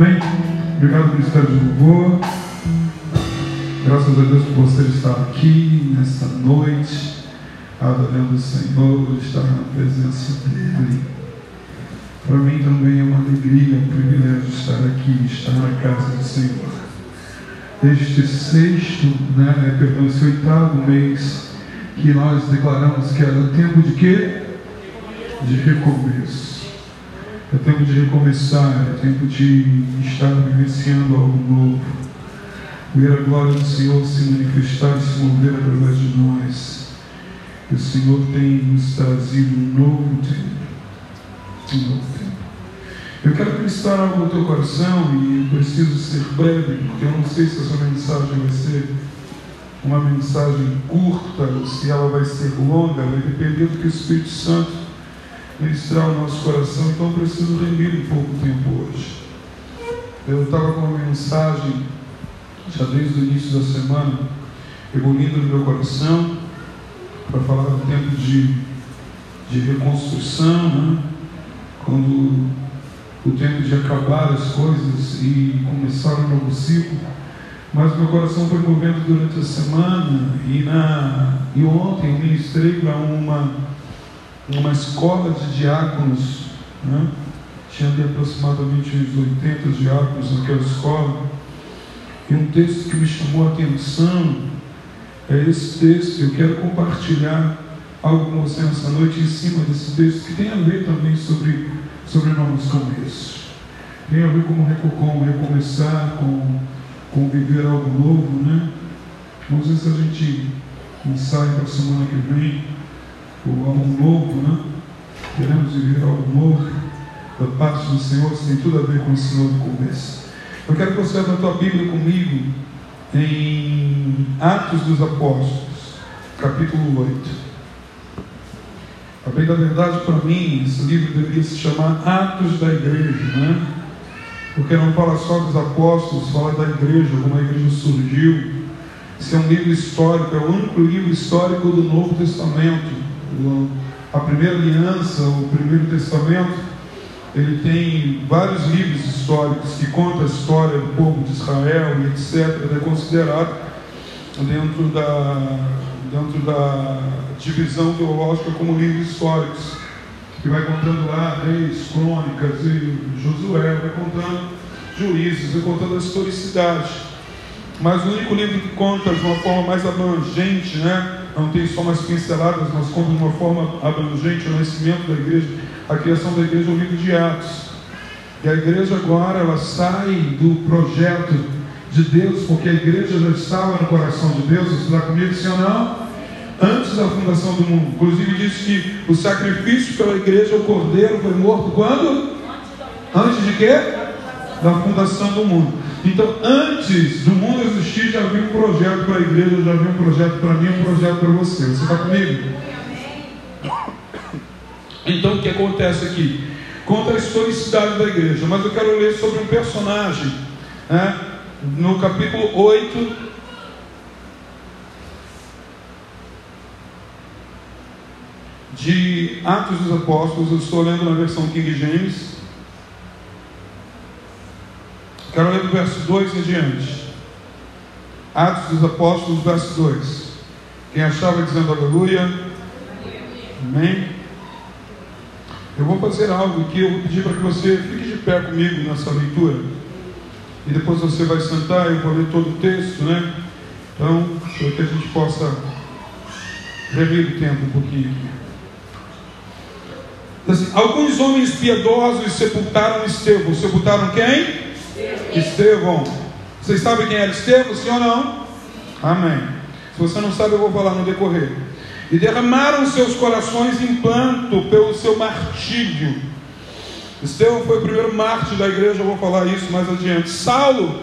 Amém? Obrigado, Ministério de Louvor. Graças a Deus por você estar aqui nessa noite, adorando o Senhor, estar na presença dEle. Para mim também é uma alegria, um privilégio estar aqui, estar na casa do Senhor. Este sexto, né, perdão, esse oitavo mês que nós declaramos que era tempo de quê? De recomeço. É tempo de recomeçar, é tempo de estar vivenciando algo novo. Ver a glória do Senhor se manifestar e se mover através de nós. Que o Senhor tem nos trazido um novo tempo. Um novo tempo. Eu quero ministrar algo no teu coração e preciso ser breve, porque eu não sei se essa mensagem vai ser uma mensagem curta ou se ela vai ser longa, vai depender do que o Espírito Santo ministrar o nosso coração, então preciso remir um pouco o tempo hoje. Eu estava com uma mensagem, já desde o início da semana, evoluindo no meu coração, para falar do tempo de, de reconstrução, né? quando o tempo de acabar as coisas e começar um novo ciclo. Mas meu coração foi movendo durante a semana e, na, e ontem eu ministrei para uma numa escola de diáconos, né? tinha ali aproximadamente uns 80 diáconos naquela escola, e um texto que me chamou a atenção é esse texto. Eu quero compartilhar algo com você nessa noite em cima desse texto, que tem a ver também sobre, sobre novos começos. Tem a ver com, com recomeçar, com, com viver algo novo, né? Vamos ver se a gente ensaia para a semana que vem o algo novo, né? Queremos viver algo novo da parte do Senhor, isso tem tudo a ver com o Senhor do começo. Eu quero que você abra a tua Bíblia comigo em Atos dos Apóstolos, capítulo 8. A bem da verdade, para mim, esse livro deveria se chamar Atos da Igreja, né? Porque não fala só dos apóstolos, fala da igreja, como a igreja surgiu. Esse é um livro histórico, é o único livro histórico do Novo Testamento a primeira aliança, o primeiro testamento, ele tem vários livros históricos que contam a história do povo de Israel e etc. Ele é considerado dentro da, dentro da divisão teológica como livros históricos, que vai contando lá reis, crônicas e Josué, vai contando juízes, vai contando a historicidade. Mas o único livro que conta de uma forma mais abrangente, né? Não tem só umas pinceladas, mas conta de uma forma abrangente o nascimento da igreja, a criação da igreja, o livro de Atos. E a igreja agora, ela sai do projeto de Deus, porque a igreja já estava no coração de Deus, você está comigo, sim ou não? Antes da fundação do mundo. Inclusive diz que o sacrifício pela igreja, o cordeiro, foi morto quando? Antes de quê? Da fundação do mundo. Então, antes do mundo existir, já havia um projeto para a igreja, já havia um projeto para mim, um projeto para você. Você está comigo? Então, o que acontece aqui? Conta a historicidade da igreja, mas eu quero ler sobre um personagem, né? no capítulo 8, de Atos dos Apóstolos, eu estou lendo na versão King James. Quero ler do verso 2 em diante. Atos dos Apóstolos, verso 2. Quem achava dizendo aleluia? Amém? Eu vou fazer algo aqui, eu vou pedir para que você fique de pé comigo nessa leitura. E depois você vai sentar, eu vou ler todo o texto, né? Então, para que a gente possa rever o tempo um pouquinho. Assim, alguns homens piedosos sepultaram Estevão. Sepultaram quem? Estevão. Vocês sabem quem era Estevão, sim ou não? Amém. Se você não sabe, eu vou falar no decorrer. E derramaram seus corações em planto pelo seu martírio. Estevão foi o primeiro mártir da igreja, eu vou falar isso mais adiante. Saulo,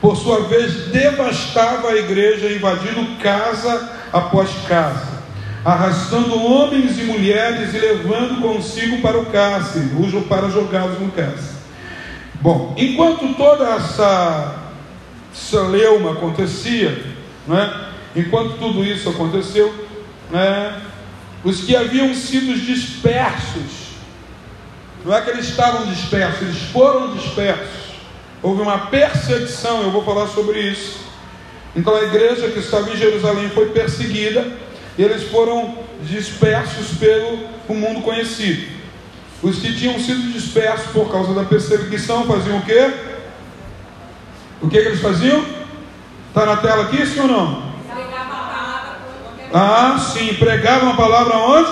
por sua vez, devastava a igreja, invadindo casa após casa, arrastando homens e mulheres e levando consigo para o cárcere, para jogá-los no cárcere. Bom, enquanto toda essa celeuma acontecia, né, enquanto tudo isso aconteceu, né, os que haviam sido dispersos, não é que eles estavam dispersos, eles foram dispersos, houve uma perseguição, eu vou falar sobre isso. Então a igreja que estava em Jerusalém foi perseguida, e eles foram dispersos pelo mundo conhecido. Os que tinham sido dispersos por causa da perseguição faziam o quê? O que, que eles faziam? Está na tela aqui, sim ou não? Ah, sim, pregavam a palavra onde?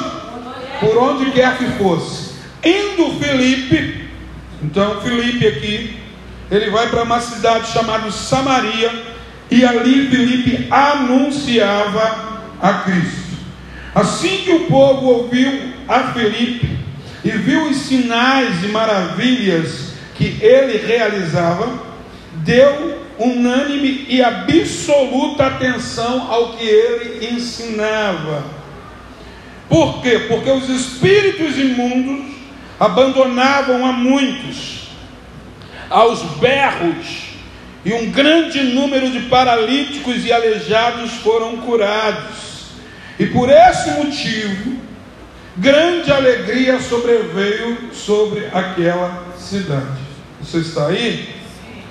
Por onde quer que fosse. Indo Felipe, então Felipe aqui, ele vai para uma cidade chamada Samaria, e ali Felipe anunciava a Cristo. Assim que o povo ouviu a Felipe e viu os sinais e maravilhas que ele realizava, deu unânime e absoluta atenção ao que ele ensinava. Por quê? Porque os espíritos imundos abandonavam a muitos, aos berros, e um grande número de paralíticos e aleijados foram curados. E por esse motivo, grande alegria sobreveio sobre aquela cidade. Você está aí?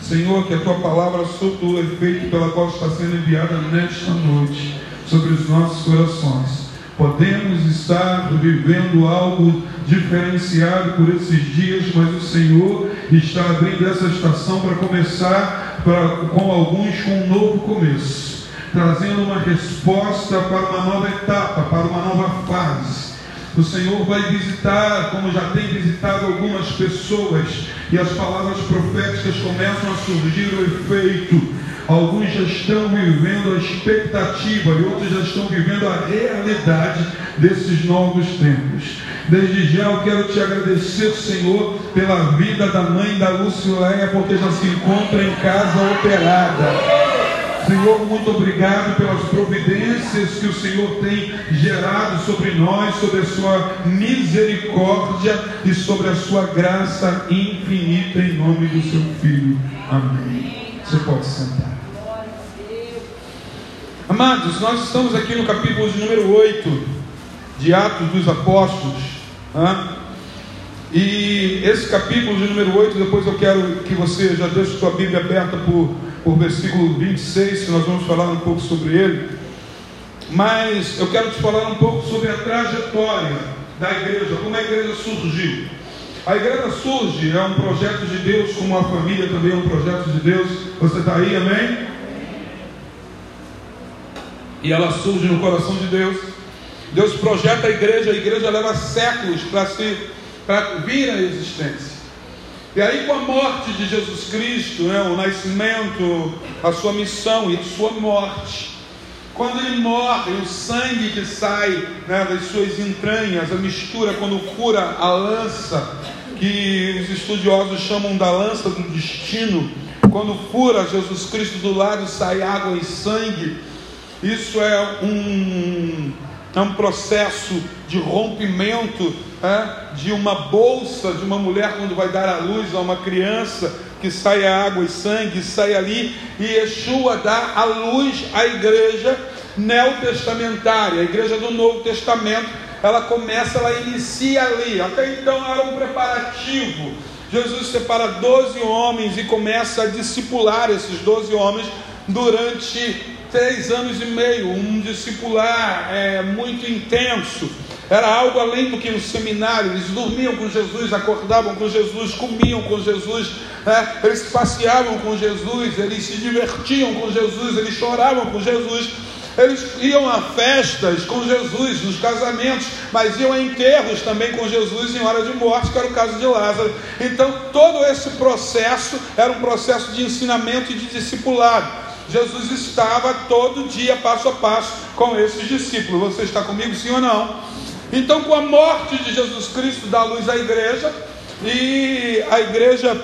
Senhor, que a tua palavra surta o efeito pela qual está sendo enviada nesta noite sobre os nossos corações. Podemos estar vivendo algo diferenciado por esses dias, mas o Senhor está abrindo essa estação para começar pra, com alguns com um novo começo, trazendo uma resposta para uma nova etapa, para uma nova fase. O Senhor vai visitar, como já tem visitado algumas pessoas, e as palavras proféticas começam a surgir o efeito. Alguns já estão vivendo a expectativa e outros já estão vivendo a realidade desses novos tempos. Desde já eu quero te agradecer, Senhor, pela vida da mãe da Lucileia, porque já se encontra em casa operada. Senhor, muito obrigado pelas providências que o Senhor tem gerado sobre nós, sobre a sua misericórdia e sobre a sua graça infinita em nome do seu Filho. Amém. Você pode sentar. Amados, nós estamos aqui no capítulo número 8 de Atos dos Apóstolos. E esse capítulo de número 8, depois eu quero que você já deixe sua Bíblia aberta por o versículo 26, que nós vamos falar um pouco sobre ele. Mas eu quero te falar um pouco sobre a trajetória da igreja, como a igreja surgiu. A igreja surge, é um projeto de Deus, como a família também é um projeto de Deus. Você está aí, amém? E ela surge no coração de Deus. Deus projeta a igreja, a igreja leva séculos para vir à existência. E aí, com a morte de Jesus Cristo, né, o nascimento, a sua missão e a sua morte, quando ele morre, o sangue que sai né, das suas entranhas, a mistura, quando cura a lança, que os estudiosos chamam da lança do destino, quando fura Jesus Cristo do lado, sai água e sangue. Isso é um, é um processo de rompimento de uma bolsa de uma mulher quando vai dar à luz a uma criança, que sai água e sangue, sai ali, e Yeshua dá a luz à igreja neotestamentária, a igreja do Novo Testamento, ela começa, ela inicia ali, até então era um preparativo. Jesus separa 12 homens e começa a discipular esses 12 homens durante três anos e meio, um discipular é, muito intenso. Era algo além do que no seminário. Eles dormiam com Jesus, acordavam com Jesus, comiam com Jesus, né? eles passeavam com Jesus, eles se divertiam com Jesus, eles choravam com Jesus. Eles iam a festas com Jesus, nos casamentos, mas iam a enterros também com Jesus em hora de morte, que era o caso de Lázaro. Então, todo esse processo era um processo de ensinamento e de discipulado. Jesus estava todo dia, passo a passo, com esses discípulos. Você está comigo, sim ou não? Então, com a morte de Jesus Cristo, dá luz à igreja, e a igreja,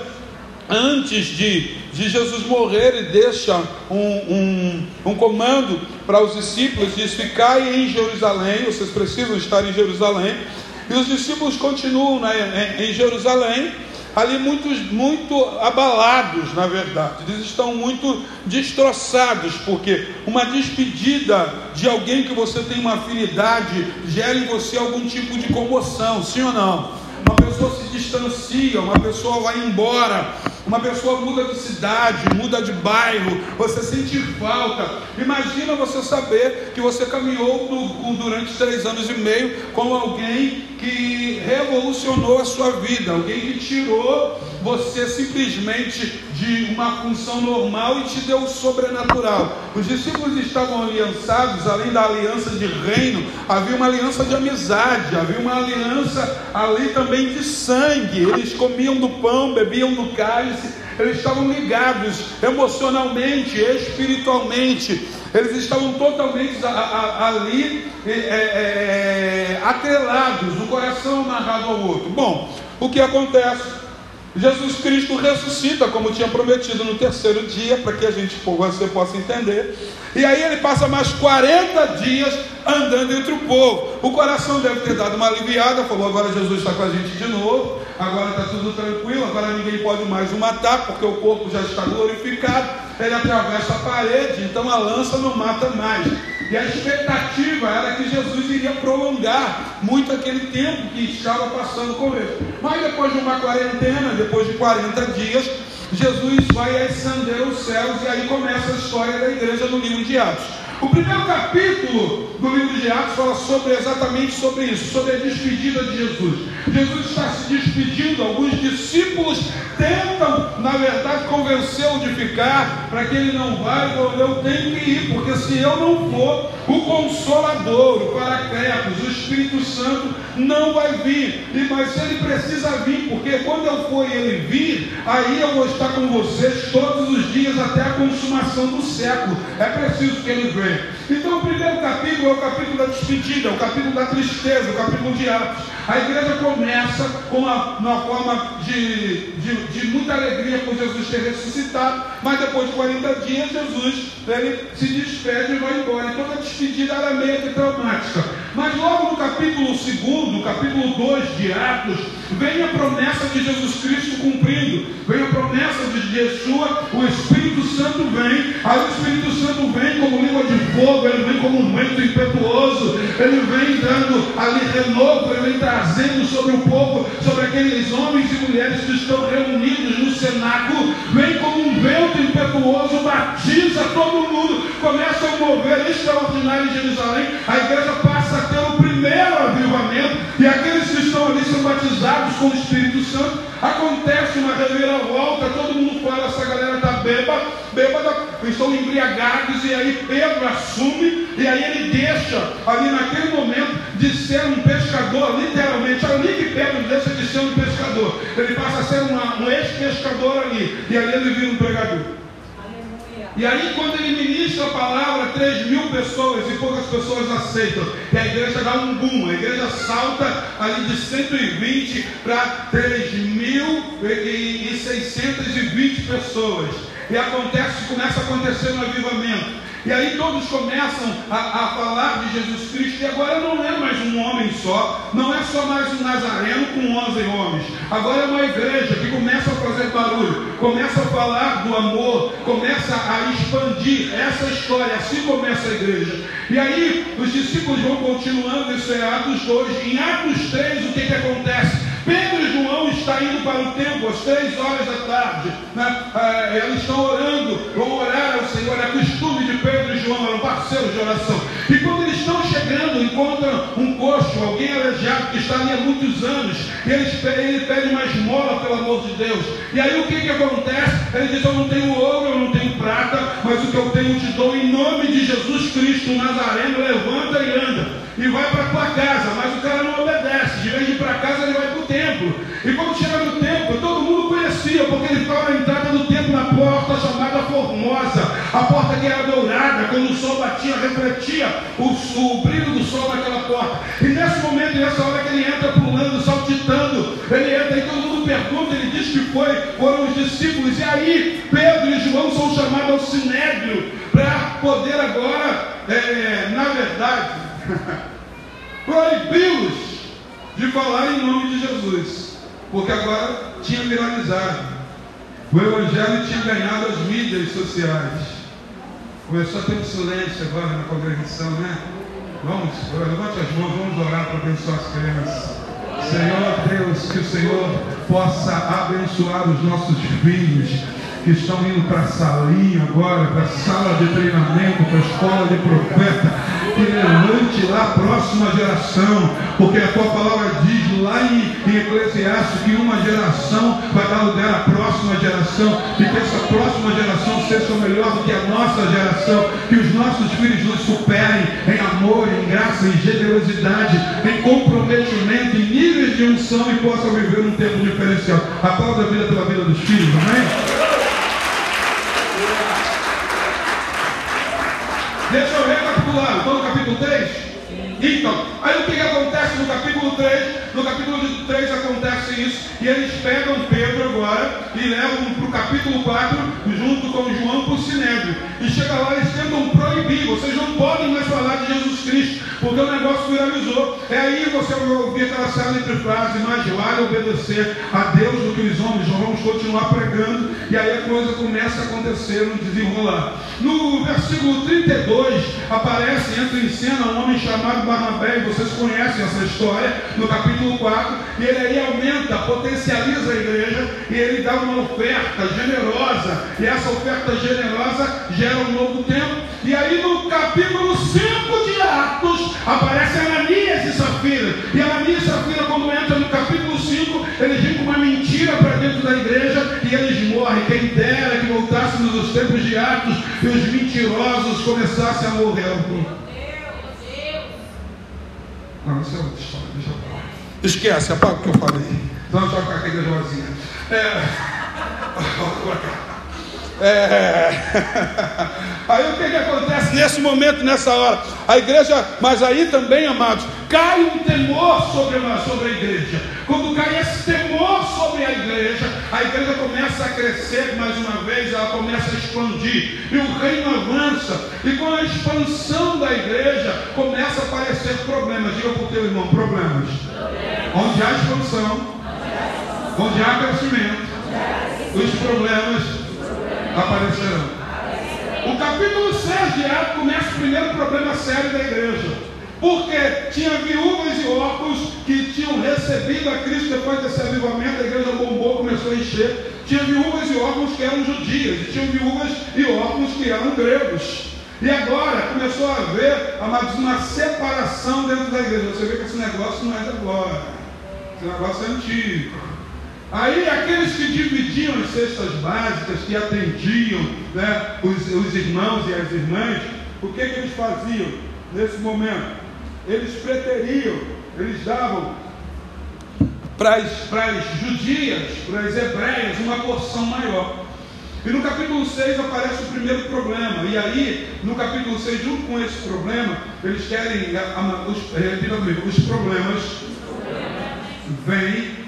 antes de, de Jesus morrer, deixa um, um, um comando para os discípulos: diz, ficai em Jerusalém, vocês precisam estar em Jerusalém. E os discípulos continuam né, em Jerusalém ali muito, muito abalados, na verdade. Eles estão muito destroçados, porque uma despedida de alguém que você tem uma afinidade gera em você algum tipo de comoção, sim ou não? Uma pessoa se distancia, uma pessoa vai embora, Uma pessoa muda de cidade, muda de bairro, você sente falta. Imagina você saber que você caminhou durante três anos e meio com alguém que revolucionou a sua vida, alguém que tirou você simplesmente de uma função normal e te deu o sobrenatural. Os discípulos estavam aliançados, além da aliança de reino, havia uma aliança de amizade, havia uma aliança ali também de sangue. Eles comiam do pão, bebiam do cálice, eles estavam ligados emocionalmente, espiritualmente. Eles estavam totalmente a, a, ali é, é, é, atrelados, o coração amarrado ao outro. Bom, o que acontece? Jesus Cristo ressuscita, como tinha prometido no terceiro dia, para que a gente você possa entender. E aí ele passa mais 40 dias andando entre o povo. O coração deve ter dado uma aliviada, falou: agora Jesus está com a gente de novo, agora está tudo tranquilo, agora ninguém pode mais o matar, porque o corpo já está glorificado. Ele atravessa a parede, então a lança não mata mais. E a expectativa era que Jesus iria prolongar muito aquele tempo que estava passando com ele. Mas depois de uma quarentena, depois de 40 dias, Jesus vai ascender os céus e aí começa a história da igreja no livro de Atos. O primeiro capítulo do livro de Atos fala sobre exatamente sobre isso, sobre a despedida de Jesus. Jesus está se despedindo, alguns discípulos tentam, na verdade, convencê-lo de ficar, para que ele não vá, e eu tenho que ir, porque se eu não for, o Consolador, o Paracletos, o Espírito Santo não vai vir. E mas ele precisa vir, porque quando eu for e ele vir, aí eu vou estar com vocês todos os dias até a consumação do século. É preciso que ele venha. Então, o primeiro capítulo é o capítulo da despedida, é o capítulo da tristeza, o capítulo de Atos. A igreja começa com uma, uma forma de, de, de, muita alegria por Jesus ter ressuscitado, mas depois de 40 dias, Jesus ele se despede e vai embora. Então, a despedida era meio que traumática. Mas logo no capítulo 2, capítulo 2 de Atos, vem a promessa de Jesus Cristo cumprindo, vem a promessa de Yeshua, o Espírito Santo vem, aí o Espírito Santo vem como língua de fogo, ele vem como um vento impetuoso, ele vem dando ali renovo, ele vem trazendo sobre o povo, sobre aqueles homens e mulheres que estão reunidos no cenáculo, vem como um vento impetuoso, batiza todo mundo, começa a mover extraordinário em Jerusalém, a igreja passa a ter o primeiro avivamento, e aqueles que estão ali são batizados com o Espírito Santo, acontece uma reviravolta, todo mundo fala, essa galera está bêbada, bêbada, estão embriagados, e aí Pedro assume, e aí ele deixa ali naquele momento de ser um pescador, literalmente, ali que Pedro deixa de ser um pescador, ele passa a ser uma, um ex-pescador ali, e ali ele vira um pregador. E aí, quando ele ministra a palavra, 3 mil pessoas e poucas pessoas aceitam. E a igreja dá um boom, a igreja salta ali de 120 para 3.620 pessoas. E acontece, começa a acontecer um avivamento. E aí todos começam a, a, falar de Jesus Cristo, e agora não é mais um homem só, não é só mais um Nazareno com 11 homens, agora é uma igreja que começa a fazer barulho, começa a falar do amor, começa a expandir essa história, assim começa a igreja. E aí os discípulos vão continuando, isso é Atos 2, em Atos 3 o que, que acontece? Pedro e João estão indo para o templo às três horas da tarde. Né? É, eles estão orando, vão orar ao Senhor. É costume de Pedro e João, eram parceiros de oração. E quando eles estão chegando, encontram um coxo, alguém aleijado que está ali há muitos anos. E eles, ele pede uma esmola, pelo amor de Deus. E aí o que, que acontece? Ele diz: Eu não tenho ouro, eu não tenho prata, mas o que eu tenho te dou em nome de Jesus Cristo, Nazareno, levanta e anda. E vai para tua casa, mas o templo. E quando chega no templo, todo mundo conhecia, porque ele ficava na entrada do templo, na porta chamada Formosa, a porta que era dourada, quando o sol batia, refletia o, o brilho do sol naquela porta. E nesse momento, nessa hora que ele entra pulando, saltitando, ele entra e todo mundo pergunta, ele diz que foi, foram os discípulos. E aí, Pedro e João são chamados ao sinédrio para poder agora, é, na verdade, proibi-los de falar em nome de Jesus, porque agora tinha viralizado. O Evangelho tinha ganhado as mídias sociais. Começou a ter um silêncio agora na congregação, né? Vamos, levante as mãos, vamos orar para abençoar as crianças. Senhor Deus, que o Senhor possa abençoar os nossos filhos que estão indo para a salinha agora, para a sala de treinamento, para a escola de profeta, que levante lá a próxima geração, porque a tua palavra diz lá em, em Eclesiastes que uma geração vai dar lugar à próxima geração, e que essa próxima geração seja melhor do que a nossa geração, que os nossos filhos nos superem em amor, em graça, em generosidade, em comprometimento, em níveis de unção e possam viver um tempo diferencial. A vida pela vida dos filhos, amém? Deixa eu recapitular. Estou no capítulo 3? Então, aí o que, acontece no capítulo 3? No capítulo 3 acontece isso, e eles pegam Pedro agora e levam para o capítulo 4, junto com João, para o Sinédrio. E chega lá, eles tentam proibir, vocês não podem mais falar de Jesus Cristo, porque o negócio viralizou. É aí você vai ouvir aquela cena entre frases, mais vale obedecer a Deus do que os homens, vamos continuar pregando, e aí a coisa começa a acontecer, no desenrolar. No versículo 32, aparece, entra em cena um homem chamado Barnabé, e vocês conhecem essa história, no capítulo 4, e ele aí aumenta, potencializa a igreja, e ele dá uma oferta generosa, e essa oferta generosa gera um novo tempo. E aí no capítulo 5 de Atos, aparece Ananias e Safira. E Ananias e Safira, quando entra no capítulo 5, eles vêm com uma mentira para dentro da igreja e eles morrem. Quem dera que voltássemos aos tempos de Atos e os mentirosos começassem a morrer. Não, isso é outra história, deixa eu falar. Esquece, apaga o que eu falei. Então eu tocar com a igreja vazia. É. É... Aí o que, que acontece nesse momento, nessa hora? A igreja, mas aí também, amados, cai um temor sobre a, sobre a igreja. Quando cai esse temor sobre a igreja, a igreja começa a crescer mais uma vez, ela começa a expandir. E o reino avança. E com a expansão da igreja, começa a aparecer problemas. Diga para o teu irmão, problemas. Onde há expansão, onde há crescimento, os problemas aparecerão. O capítulo 6 de Atos começa o primeiro problema sério da igreja. Porque tinha viúvas e órfãos que tinham recebido a Cristo depois desse avivamento, a igreja bombou, começou a encher. Tinha viúvas e órfãos que eram judias, e tinha viúvas e órfãos que eram gregos. E agora começou a haver, uma separação dentro da igreja. Você vê que esse negócio não é de agora. Esse negócio é antigo. Aí aqueles que dividiam as cestas básicas, que atendiam né, os, os irmãos e as irmãs, o que, que eles faziam nesse momento? Eles preteriam, eles davam para as judias, para as hebreias, uma porção maior. E no capítulo 6 aparece o primeiro problema. E aí, no capítulo 6, junto com esse problema, eles querem, os, os problemas vêm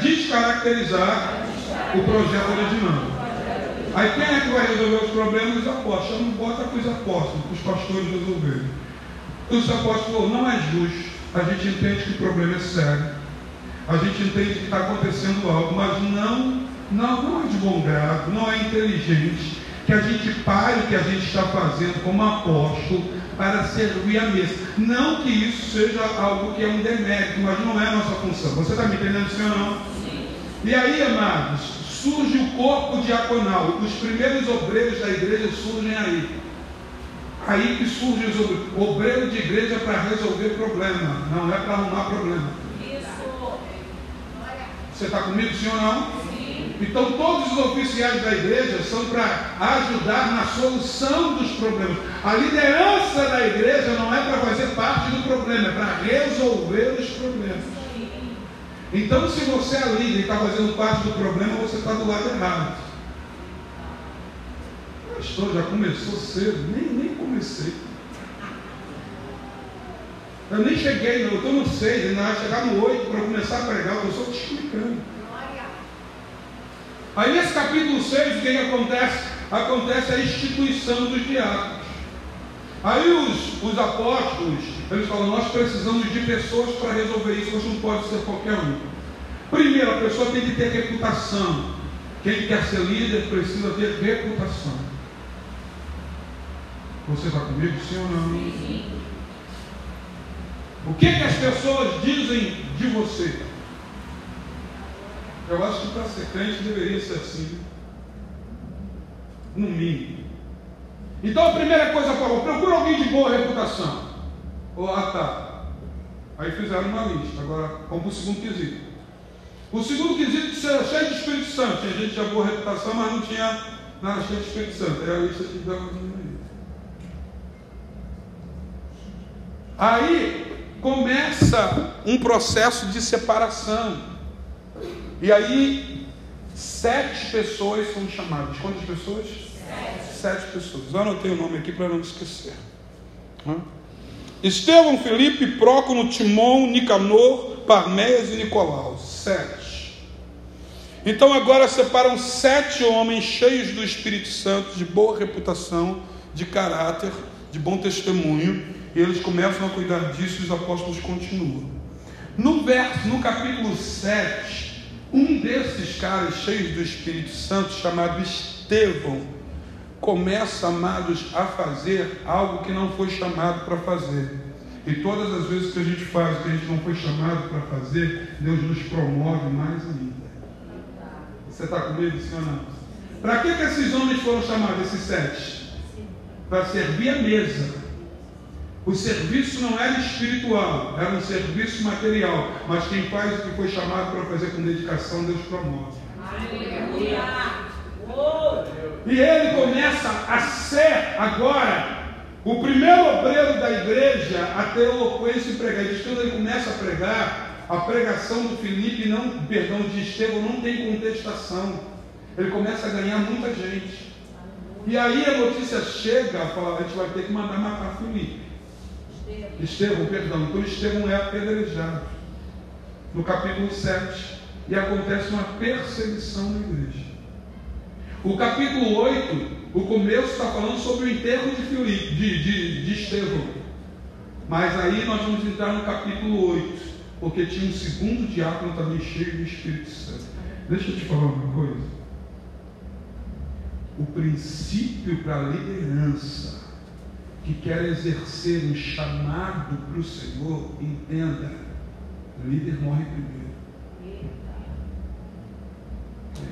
descaracterizar o projeto original. Aí quem é que vai resolver os problemas? Os apóstolos. Não bota para os apóstolos, para os pastores resolverem. Os apóstolos não é justo. A gente entende que o problema é sério. A gente entende que está acontecendo algo, mas não, não, não é de bom grado, não é inteligente que a gente pare o que a gente está fazendo como apóstolo para servir a mesa. Não que isso seja algo que é um demérito, mas não é a nossa função. Você está me entendendo, senhor não? Sim. E aí, amados, surge o corpo diaconal. Os primeiros obreiros da igreja surgem aí. Aí que surge os obreiros. Obreiro de igreja para resolver problema, não é para arrumar problema. Isso. Você está comigo, senhor não? Então, todos os oficiais da igreja são para ajudar na solução dos problemas. A liderança da igreja não é para fazer parte do problema, é para resolver os problemas. Então, se você é líder e está fazendo parte do problema, você está do lado errado. Pastor, já começou cedo, nem, nem comecei. Eu nem cheguei, eu estou no 6, ainda vai chegar no 8 para começar a pregar, eu estou te explicando. Aí nesse capítulo 6, o que, que acontece? Acontece a instituição dos diáconos. Aí os, os apóstolos, eles falam, nós precisamos de pessoas para resolver isso, mas não pode ser qualquer um. Primeiro, a pessoa tem que ter reputação. Quem quer ser líder precisa ter reputação. Você está comigo, sim ou não? Sim. O que, que as pessoas dizem de você? Eu acho que para ser crente deveria ser assim. No mínimo. Então a primeira coisa falou, procura alguém de boa reputação. Oh, ah tá. Aí fizeram uma lista. Agora vamos para o segundo quesito. O segundo quesito ser cheio de Espírito Santo. Tinha gente de boa reputação, mas não tinha nada cheio de Espírito Santo. É a lista que dava Aí começa um processo de separação. E aí, sete pessoas são chamadas. Quantas pessoas? Sete, sete pessoas. Eu anotei o nome aqui para não esquecer. Estevão, Felipe, Prócono, Timon, Nicanor, Parmeias e Nicolau. Sete. Então agora separam sete homens cheios do Espírito Santo, de boa reputação, de caráter, de bom testemunho, e eles começam a cuidar disso e os apóstolos continuam. No verso, no capítulo 7, um desses caras cheios do Espírito Santo, chamado Estevão, começa, amados, a fazer algo que não foi chamado para fazer. E todas as vezes que a gente faz o que a gente não foi chamado para fazer, Deus nos promove mais ainda. Você está comigo, ou não? Para que, que esses homens foram chamados, esses sete? Para servir a mesa o serviço não era espiritual, era um serviço material. Mas quem faz o que foi chamado para fazer com dedicação, Deus promove. E ele começa a ser agora o primeiro obreiro da igreja a ter eloquência e pregar. Diz quando ele começa a pregar, a pregação do Filipe, não, perdão, de Estevão, não tem contestação. Ele começa a ganhar muita gente. E aí a notícia chega, fala, a gente vai ter que mandar matar Filipe. Estevão, perdão, então Estevão é apedrejado. No capítulo 7. E acontece uma perseguição na igreja. O capítulo 8, o começo está falando sobre o enterro de, de, de, de Estevão. Mas aí nós vamos entrar no capítulo 8, porque tinha um segundo diácono também cheio do Espírito Santo. Deixa eu te falar uma coisa. O princípio para a liderança que quer exercer um chamado para o Senhor, entenda, o líder morre primeiro.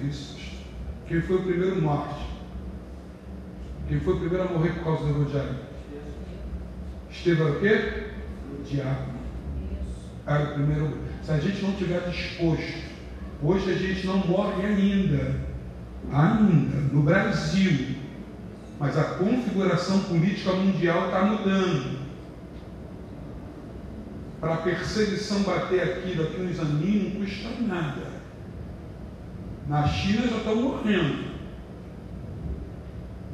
É isso. Quem foi o primeiro morte? Quem foi o primeiro a morrer por causa do Evangelho? Estevão o quê? O diabo. Era o primeiro. Se a gente não tiver disposto, hoje a gente não morre ainda. Ainda. No Brasil, mas a configuração política mundial está mudando. Para a perseguição bater aqui daqui uns aninhos não custa nada. Na China já estão morrendo.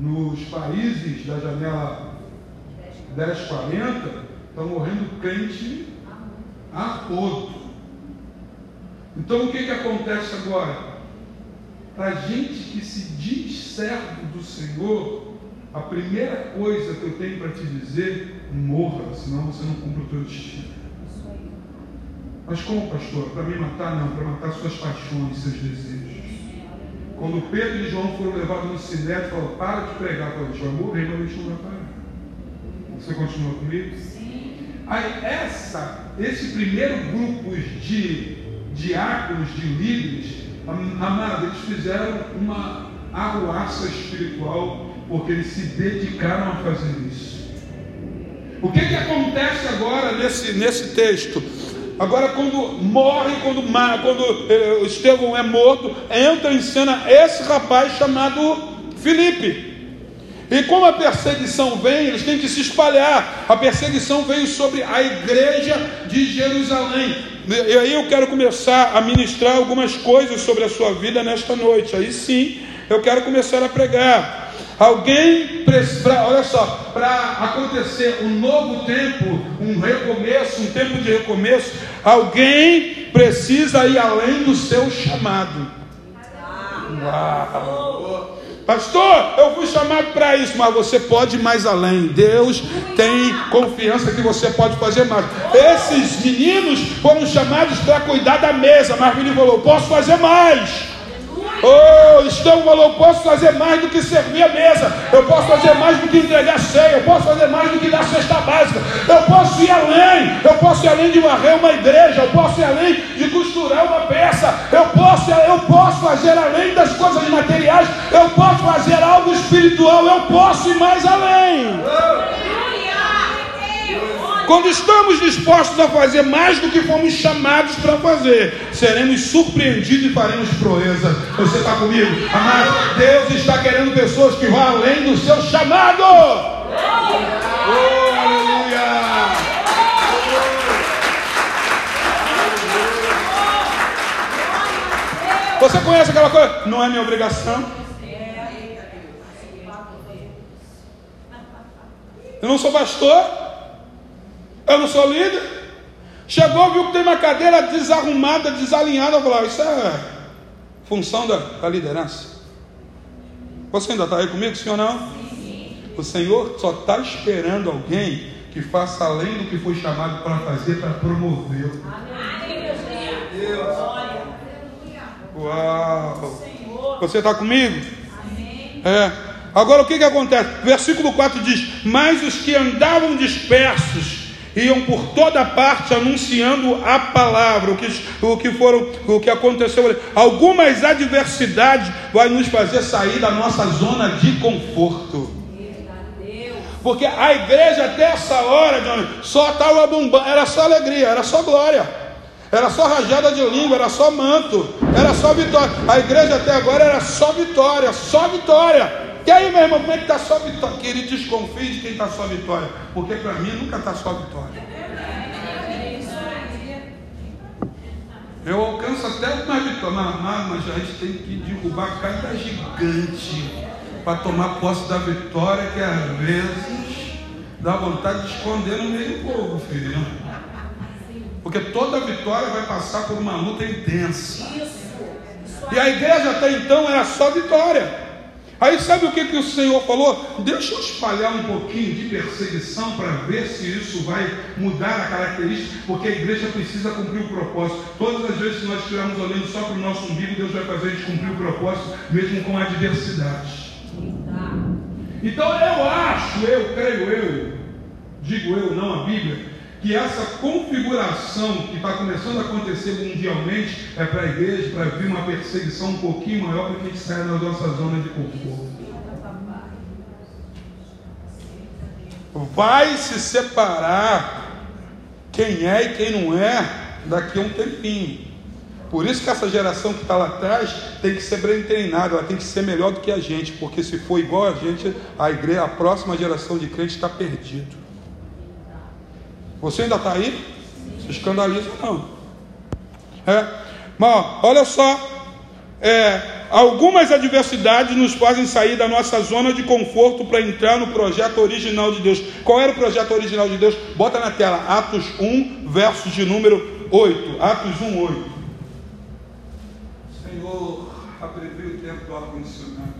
Nos países da janela 1040 estão morrendo crente a todo. Então o que, que acontece agora? Para gente que se diz servo do Senhor, a primeira coisa que eu tenho para te dizer, morra, senão você não cumpre o teu destino. Mas como, pastor? Para me matar? Não, para matar suas paixões, seus desejos. Quando Pedro e João foram levados no sinédrio, falou, para de pregar, falou, a gente vai morrer, mas a gente não vai parar. Você continua comigo? Sim. Aí essa, esse primeiro grupo de diáconos, de líderes, amado, eles fizeram uma arruaça espiritual porque eles se dedicaram a fazer isso. O que, que acontece agora nesse, nesse texto? Agora, quando morre, quando, quando eh, Estevão é morto, entra em cena esse rapaz chamado Filipe. E como a perseguição vem, eles têm que se espalhar. A perseguição veio sobre a igreja de Jerusalém. E aí eu quero começar a ministrar algumas coisas sobre a sua vida nesta noite. Aí sim, eu quero começar a pregar. Alguém, pra, olha só, para acontecer um novo tempo, um recomeço, um tempo de recomeço, alguém precisa ir além do seu chamado. Uau! Pastor, eu fui chamado para isso, mas você pode ir mais além. Deus tem confiança que você pode fazer mais. Esses meninos foram chamados para cuidar da mesa, mas o menino falou: posso fazer mais. Oh, Estevão falou: eu posso fazer mais do que servir a mesa, eu posso fazer mais do que entregar ceia, eu posso fazer mais do que dar cesta básica, eu posso ir além, eu posso ir além de varrer uma igreja, eu posso ir além de costurar uma peça, eu posso, eu posso fazer além das coisas materiais, eu posso fazer algo espiritual, eu posso ir mais além. Quando estamos dispostos a fazer mais do que fomos chamados para fazer, seremos surpreendidos e faremos proeza. Você está comigo? Amado, Deus está querendo pessoas que vão além do seu chamado. Oh, aleluia! Você conhece aquela coisa? Não é minha obrigação. Eu não sou pastor. Eu não sou líder. Chegou, viu que tem uma cadeira desarrumada, desalinhada. Falou: ah, Isso é função da, da liderança. Você ainda está aí comigo, ou não? O Senhor só está esperando alguém que faça além do que foi chamado para fazer, para promover. Uau! Você está comigo? É. Agora o que, que acontece? Versículo 4 diz: Mas os que andavam dispersos iam por toda parte anunciando a palavra, o que, o que foram, o que aconteceu. Algumas adversidades vai nos fazer sair da nossa zona de conforto. Porque a igreja até essa hora, só estava bombando, era só alegria, era só glória, era só rajada de língua, era só manto, era só vitória. A igreja até agora era só vitória, só vitória. E aí, meu irmão, como é que está só vitória? Que ele desconfie de quem está só vitória. Porque para mim nunca está só vitória. Eu alcanço até uma vitória, mas, mas a gente tem que derrubar cada gigante para tomar posse da vitória que às vezes dá vontade de esconder no meio do povo, filho. Porque toda vitória vai passar por uma luta intensa. E a igreja até então era só vitória. Aí sabe o que, que o Senhor falou? Deixa eu espalhar um pouquinho de perseguição para ver se isso vai mudar a característica, porque a igreja precisa cumprir o propósito. Todas as vezes que nós estivermos olhando só para o nosso umbigo, Deus vai fazer a gente cumprir o propósito, mesmo com adversidade. Então eu acho, eu creio, eu, digo eu, não a Bíblia, que essa configuração que está começando a acontecer mundialmente é para a igreja, para vir uma perseguição um pouquinho maior para que a gente saia da nossa zona de conforto. Vai se separar quem é e quem não é daqui a um tempinho. Por isso que essa geração que está lá atrás tem que ser bem treinada, ela tem que ser melhor do que a gente, porque se for igual a gente, a igreja, a próxima geração de crentes está perdida. Você ainda está aí? Se escandaliza não. É. Mas olha só. É, algumas adversidades nos fazem sair da nossa zona de conforto para entrar no projeto original de Deus. Qual era o projeto original de Deus? Bota na tela, Atos 1, versos de número 8. Atos 1, 8. Senhor, abrevia o tempo do ar-condicionado.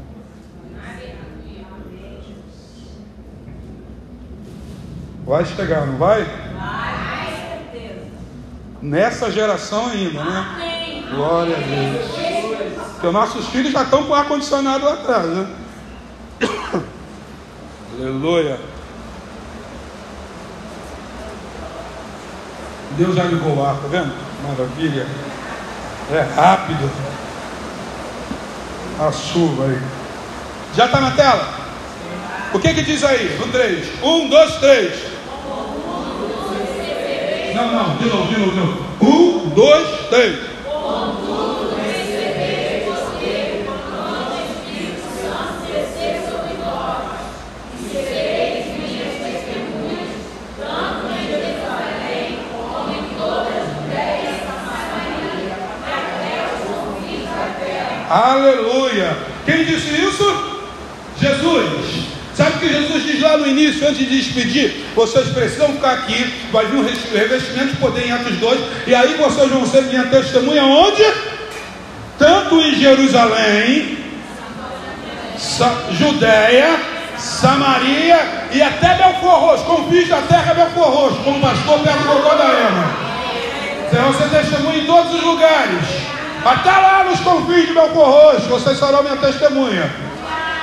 Vai chegar, não vai? Nessa geração ainda, né? Glória a Deus. Porque nossos filhos já estão com ar-condicionado lá atrás, né? Aleluia. Deus já ligou o ar, tá vendo? Maravilha. É rápido. A chuva aí. Já está na tela? O que que diz aí? No 3. 1, 2, 3. Não, não, de novo, de novo, de novo. Um, dois, três. Espírito Santo descer sobre nós, e sereis minhas testemunhas, tanto como em os da terra. Aleluia! Quem disse isso? Jesus. Sabe o que Jesus diz lá no início, antes de despedir? Vocês precisam ficar aqui, vai vir um revestimento de poder em Atos 2, e aí vocês vão ser minha testemunha onde? Tanto em Jerusalém, Sa Judéia, Samaria e até Belfor Roxo, confins da terra Belfor Roxo, como pastor do Cocó da Ema. Serão ser testemunha em todos os lugares Até lá nos confins de Belfor vocês serão minha testemunha.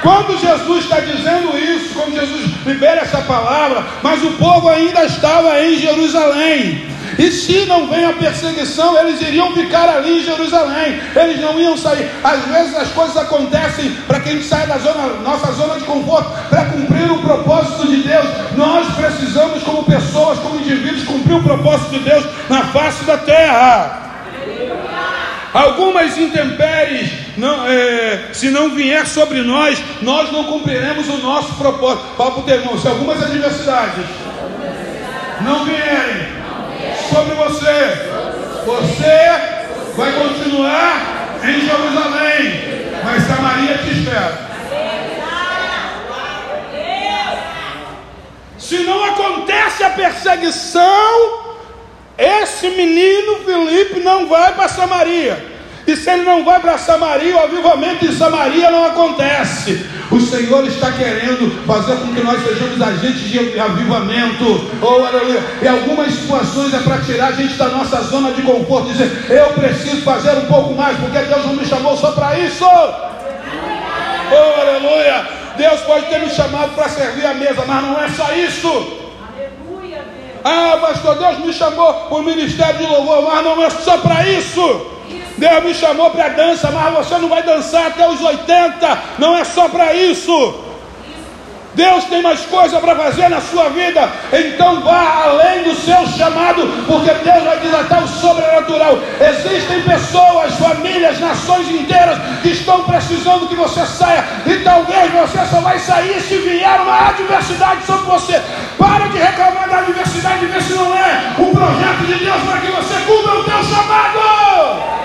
Quando Jesus está dizendo isso, quando Jesus libera essa palavra, mas o povo ainda estava em Jerusalém. E se não vem a perseguição, eles iriam ficar ali em Jerusalém. Eles não iam sair. Às vezes as coisas acontecem para que a gente saia da zona, nossa zona de conforto, para cumprir o propósito de Deus. Nós precisamos, como pessoas, como indivíduos, cumprir o propósito de Deus na face da terra. Algumas intempéries, não, é, se não vier sobre nós, nós não cumpriremos o nosso propósito. Fala para o teu irmão, se algumas adversidades não vierem sobre você, você vai continuar em Jerusalém, mas Samaria te espera. Se não acontece a perseguição, esse menino Felipe não vai para Samaria. E se ele não vai para Samaria, o avivamento em Samaria não acontece. O Senhor está querendo fazer com que nós sejamos agentes de avivamento. Oh, aleluia. E algumas situações é para tirar a gente da nossa zona de conforto. Dizer, eu preciso fazer um pouco mais, porque Deus não me chamou só para isso. Oh, aleluia. Deus pode ter me chamado para servir a mesa, mas não é só isso. Ah, pastor, Deus me chamou para o ministério de louvor, mas não é só para isso. Deus me chamou para dança, mas você não vai dançar até os 80, não é só para isso. Deus tem mais coisa para fazer na sua vida, então vá além do seu chamado, porque Deus vai desatar o sobrenatural. Existem pessoas, famílias, nações inteiras que estão precisando que você saia, e talvez você só vai sair se vier uma adversidade sobre você. Para de reclamar da adversidade e vê se não é o projeto de Deus para que você cumpra o teu chamado.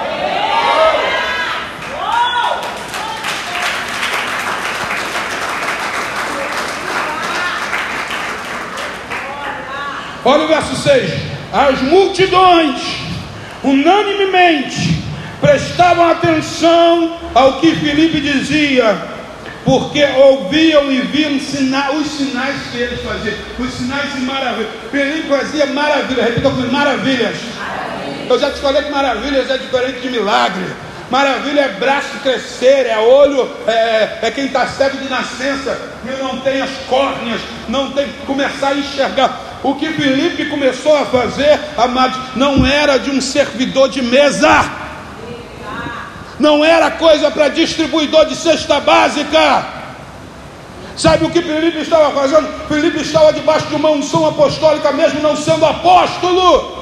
Olha o verso 6. As multidões, unanimemente, prestavam atenção ao que Filipe dizia, porque ouviam e viam sina os sinais que eles faziam, os sinais e maravilhas. Filipe fazia maravilhas, repita comigo, maravilhas. maravilhas. Eu já te falei que maravilhas é diferente de milagre. Maravilha é braço crescer, é olho, é, é quem está cego de nascença e não tem as córneas, não tem começar a enxergar. O que Felipe começou a fazer, amados, não era de um servidor de mesa, não era coisa para distribuidor de cesta básica. Sabe o que Felipe estava fazendo? Felipe estava debaixo de uma unção apostólica, mesmo não sendo apóstolo.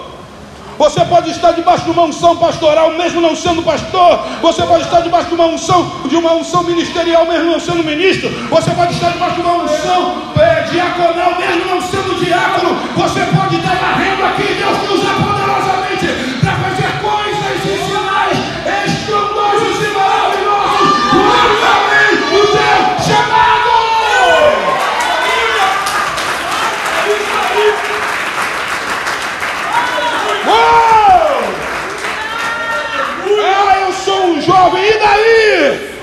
Você pode estar debaixo de uma unção pastoral, mesmo não sendo pastor. Você pode estar debaixo de uma unção, de uma unção ministerial, mesmo não sendo ministro. Você pode estar debaixo de uma unção é, diaconal, mesmo não sendo diácono. Você pode estar varrendo aqui, Deus te usa jovem, e daí?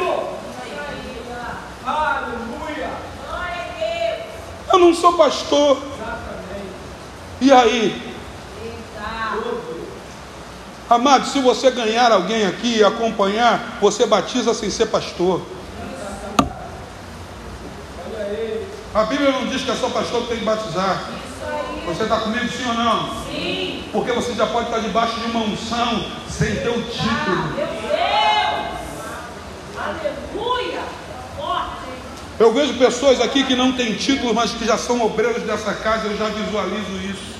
Eu não sou pastor. E aí? Amado, se você ganhar alguém aqui e acompanhar, você batiza sem ser pastor. A Bíblia não diz que é só pastor que tem que batizar. Você está comigo sim ou não? Sim. Porque você já pode estar debaixo de uma unção sem ter o título. Meu Deus! Eu vejo pessoas aqui que não têm título, mas que já são obreiros dessa casa, eu já visualizo isso.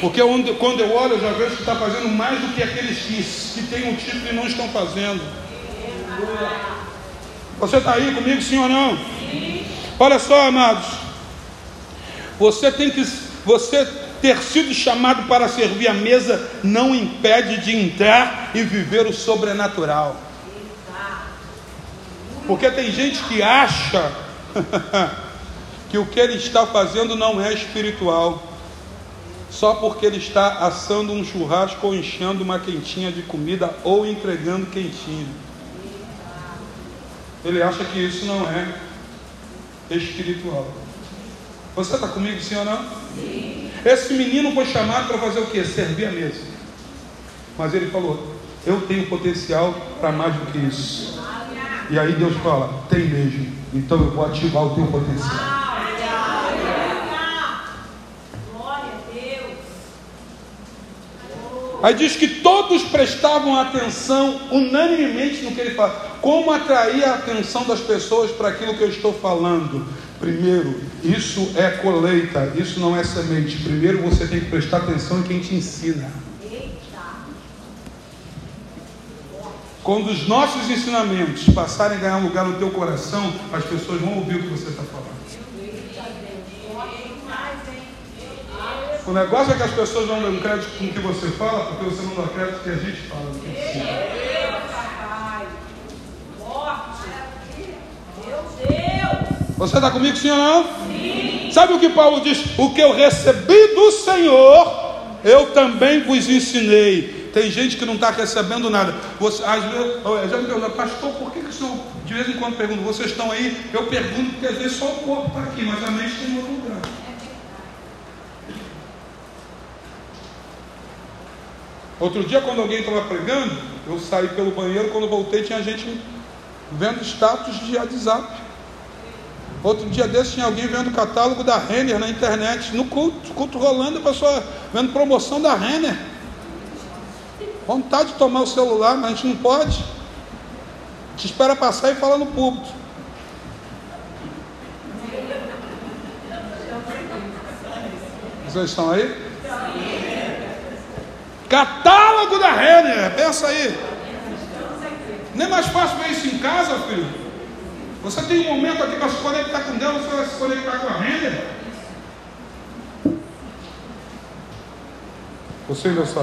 Porque quando eu olho, eu já vejo que está fazendo mais do que aqueles que, que têm um título e não estão fazendo. Você está aí comigo, sim ou não? Olha só, amados. Você tem que. Você ter sido chamado para servir a mesa não impede de entrar e viver o sobrenatural. Porque tem gente que acha que o que ele está fazendo não é espiritual, só porque ele está assando um churrasco ou enchendo uma quentinha de comida ou entregando quentinho. Ele acha que isso não é espiritual. Você está comigo, sim ou não? Sim. Esse menino foi chamado para fazer o quê? Servir a mesa. Mas ele falou: eu tenho potencial para mais do que isso. E aí Deus fala: tem mesmo. Então eu vou ativar o teu potencial. Aí diz que todos prestavam atenção unanimemente no que ele fala. Como atrair a atenção das pessoas para aquilo que eu estou falando? Primeiro, isso é colheita, isso não é semente. Primeiro você tem que prestar atenção em quem te ensina. Quando os nossos ensinamentos passarem a ganhar lugar no teu coração, as pessoas vão ouvir o que você está falando. O negócio é que as pessoas não dão crédito com o que você fala, porque você não dá crédito que a gente fala. Você está comigo, não? Sim. Sabe o que Paulo diz? O que eu recebi do Senhor, eu também vos ensinei. Tem gente que não está recebendo nada. Você, às vezes, já me pergunta, pastor, por que, que o senhor de vez em quando pergunta, vocês estão aí? Eu pergunto porque às vezes só o corpo está aqui, mas a mente tem outro lugar. Outro dia, quando alguém estava pregando, eu saí pelo banheiro, quando voltei, tinha gente vendo status de WhatsApp. Outro dia desse tinha alguém vendo o catálogo da Renner na internet, no culto, culto rolando, a pessoa vendo promoção da Renner. Vontade de tomar o celular, mas a gente não pode. A gente espera passar e fala no púlpito. Vocês estão aí? Catálogo da Renner, pensa aí. Nem mais fácil ver isso em casa, filho. Você tem um momento aqui para se conectar com Deus, você vai se conectar com a Renner. Você ainda está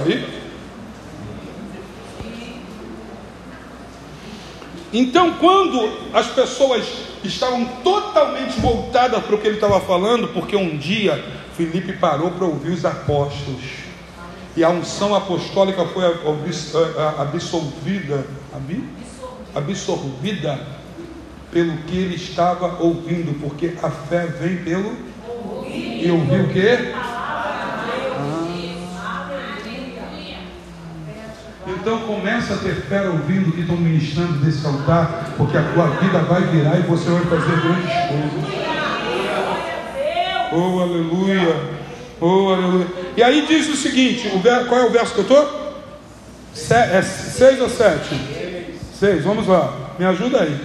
Então, quando as pessoas estavam totalmente voltadas para o que ele estava falando, porque um dia Felipe parou para ouvir os apóstolos. E a unção apostólica foi absolvida, absorvida? Pelo que ele estava ouvindo, porque a fé vem pelo e ouvir o que? Então começa a ter fé ouvindo o que estão ministrando desse altar, porque a tua vida vai virar e você vai fazer grandes coisas. Oh, aleluia. Oh, aleluia. E aí diz o seguinte: o ver, qual é o verso que eu estou? Se, é seis ou sete? Seis, vamos lá. Me ajuda aí.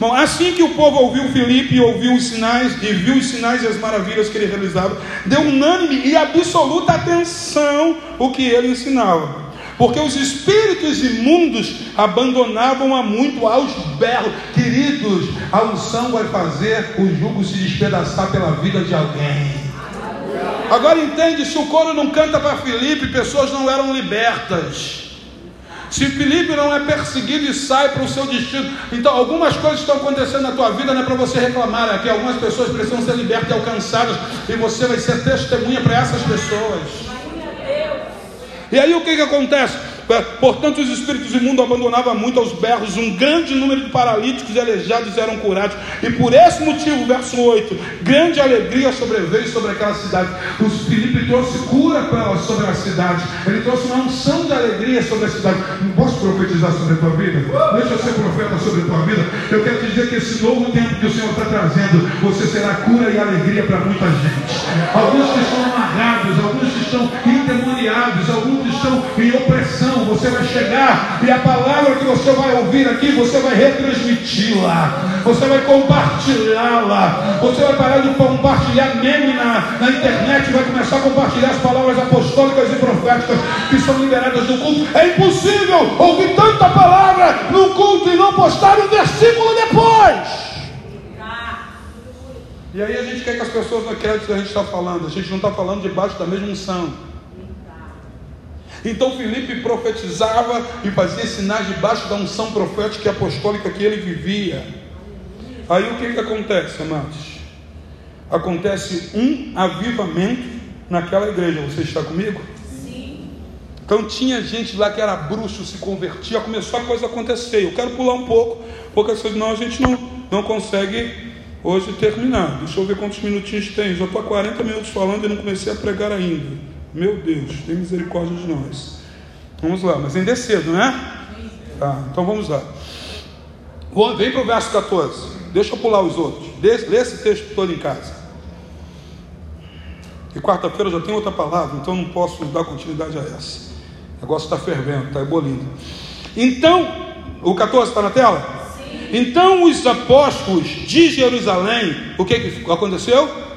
Bom, assim que o povo ouviu Filipe e ouviu os sinais, e viu os sinais e as maravilhas que ele realizava, deu unânime e absoluta atenção o que ele ensinava. Porque os espíritos imundos abandonavam a muito aos berros. Queridos, a unção vai fazer o jugo se despedaçar pela vida de alguém. Agora entende, se o coro não canta para Filipe, pessoas não eram libertas. Se Filipe não é perseguido e sai para o seu destino, então algumas coisas estão acontecendo na tua vida, não é para você reclamar, é que algumas pessoas precisam ser libertas e alcançadas, e você vai ser testemunha para essas pessoas. E aí o que, que acontece? Portanto, os espíritos imundos abandonavam muito aos berros, um grande número de paralíticos e aleijados eram curados. E por esse motivo, verso 8: grande alegria sobreveio sobre aquela cidade. O Filipe trouxe cura sobre a cidade, ele trouxe uma unção de alegria sobre a cidade. Não posso profetizar sobre a tua vida? Deixa eu ser profeta sobre a tua vida. Eu quero dizer que esse novo tempo que o Senhor está trazendo, você será cura e alegria para muita gente. Alguns que estão amarrados, alguns que estão endemoniados, alguns que estão em opressão você vai chegar e a palavra que você vai ouvir aqui, você vai retransmiti-la, você vai compartilhá-la, você vai parar de compartilhar meme na, na internet, vai começar a compartilhar as palavras apostólicas e proféticas que são liberadas do culto. É impossível ouvir tanta palavra no culto e não postar um versículo depois. E aí a gente quer que as pessoas não acreditem que a gente está falando. A gente não está falando debaixo da mesma unção. Então Filipe profetizava e fazia sinais debaixo da unção profética e apostólica que ele vivia. Aí o que, que acontece, amados? Acontece um avivamento naquela igreja. Você está comigo? Sim. Então tinha gente lá que era bruxo, se convertia, começou a coisa a acontecer. Eu quero pular um pouco, porque senão a gente não, não consegue hoje terminar. Deixa eu ver quantos minutinhos tem. Já estou há 40 minutos falando e não comecei a pregar ainda. Meu Deus, tem misericórdia de nós. Vamos lá, mas ainda é cedo, né? Tá, então vamos lá. Vem para o verso 14. Deixa eu pular os outros. Lê esse texto todo em casa. E quarta-feira já tem outra palavra, então não posso dar continuidade a essa. O negócio está fervendo, está ebolindo. Então, o 14 está na tela? Sim. Então os apóstolos de Jerusalém, o que, que aconteceu?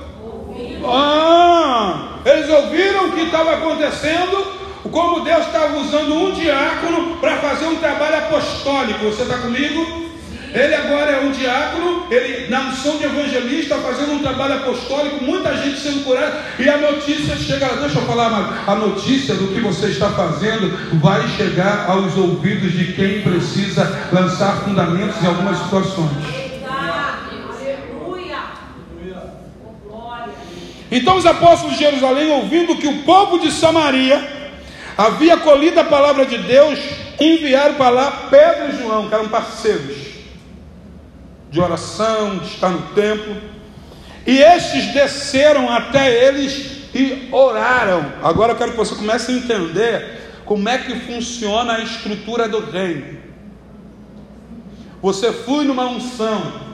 Ah, eles ouviram o que estava acontecendo como Deus estava usando um diácono para fazer um trabalho apostólico. Você está comigo? Ele agora é um diácono, ele na missão de evangelista, fazendo um trabalho apostólico, muita gente sendo curada, e a notícia chega, deixa eu falar, mas a notícia do que você está fazendo vai chegar aos ouvidos de quem precisa lançar fundamentos em algumas situações. Então os apóstolos de Jerusalém, ouvindo que o povo de Samaria havia colhido a palavra de Deus, enviaram para lá Pedro e João, que eram parceiros de oração, de estar no templo. E estes desceram até eles e oraram. Agora eu quero que você comece a entender como é que funciona a estrutura do reino. Você foi numa unção,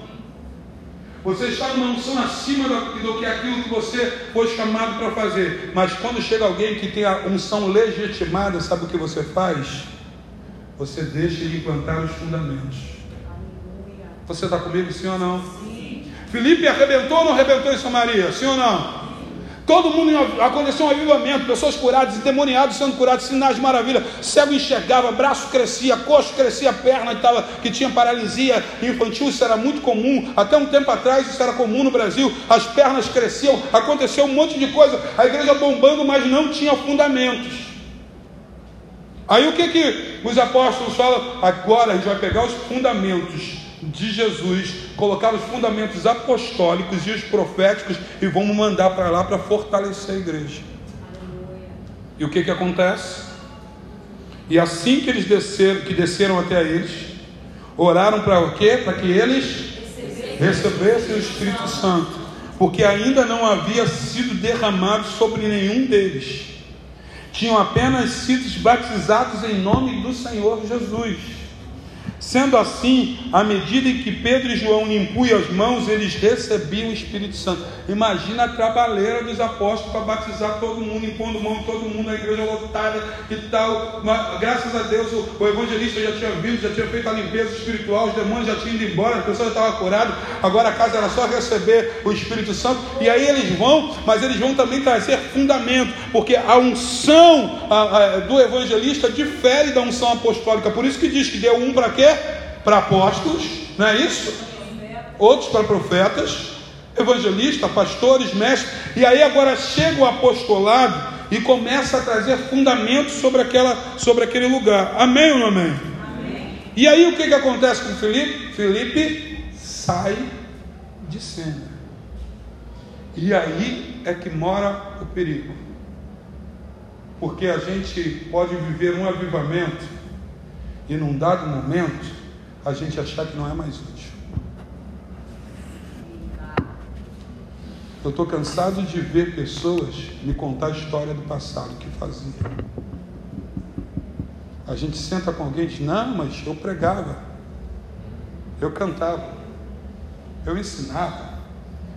você está numa unção acima do, do, que aquilo que você foi chamado para fazer. Mas quando chega alguém que tem a unção legitimada, sabe o que você faz? Você deixa ele implantar os fundamentos. Você está comigo, sim ou não? Sim. Felipe arrebentou ou não arrebentou em Samaria? Sim ou não? Todo mundo aconteceu um avivamento, pessoas curadas, endemoniados sendo curados, sinais de maravilha. Cego enxergava, braço crescia, coxo crescia, perna que, tava, que tinha paralisia infantil, isso era muito comum. Até um tempo atrás isso era comum no Brasil. As pernas cresciam, aconteceu um monte de coisa. A igreja bombando, mas não tinha fundamentos. Aí o que, que os apóstolos falam? Agora a gente vai pegar os fundamentos de Jesus, colocar os fundamentos apostólicos e os proféticos e vamos mandar para lá para fortalecer a igreja. E o que que acontece? E assim que eles desceram, que desceram até eles, oraram para o quê? Para que eles recebessem o Espírito Santo, porque ainda não havia sido derramado sobre nenhum deles. Tinham apenas sido batizados em nome do Senhor Jesus. Sendo assim, à medida que Pedro e João impunham as mãos, eles recebiam o Espírito Santo. Imagina a trabalheira dos apóstolos para batizar todo mundo, impondo mão todo mundo, a igreja lotada e tal. Mas, graças a Deus, o, evangelista já tinha vindo, já tinha feito a limpeza espiritual, os demônios já tinham ido embora, a pessoa já estava curada. Agora a casa era só receber o Espírito Santo. E aí eles vão, mas eles vão também trazer fundamento, porque a unção a, a, do evangelista difere da unção apostólica. Por isso que diz que deu um para quê? Para apóstolos, não é isso? Outros para profetas, evangelistas, pastores, mestres. E aí agora chega o apostolado e começa a trazer fundamentos sobre, aquela, sobre aquele lugar. Amém ou não amém? amém? E aí o que, que acontece com Felipe? Felipe sai de cena. E aí é que mora o perigo. Porque a gente pode viver um avivamento e num dado momento a gente achar que não é mais útil. Eu estou cansado de ver pessoas me contar a história do passado que fazia. A gente senta com alguém e diz: Não, mas eu pregava, eu cantava, eu ensinava,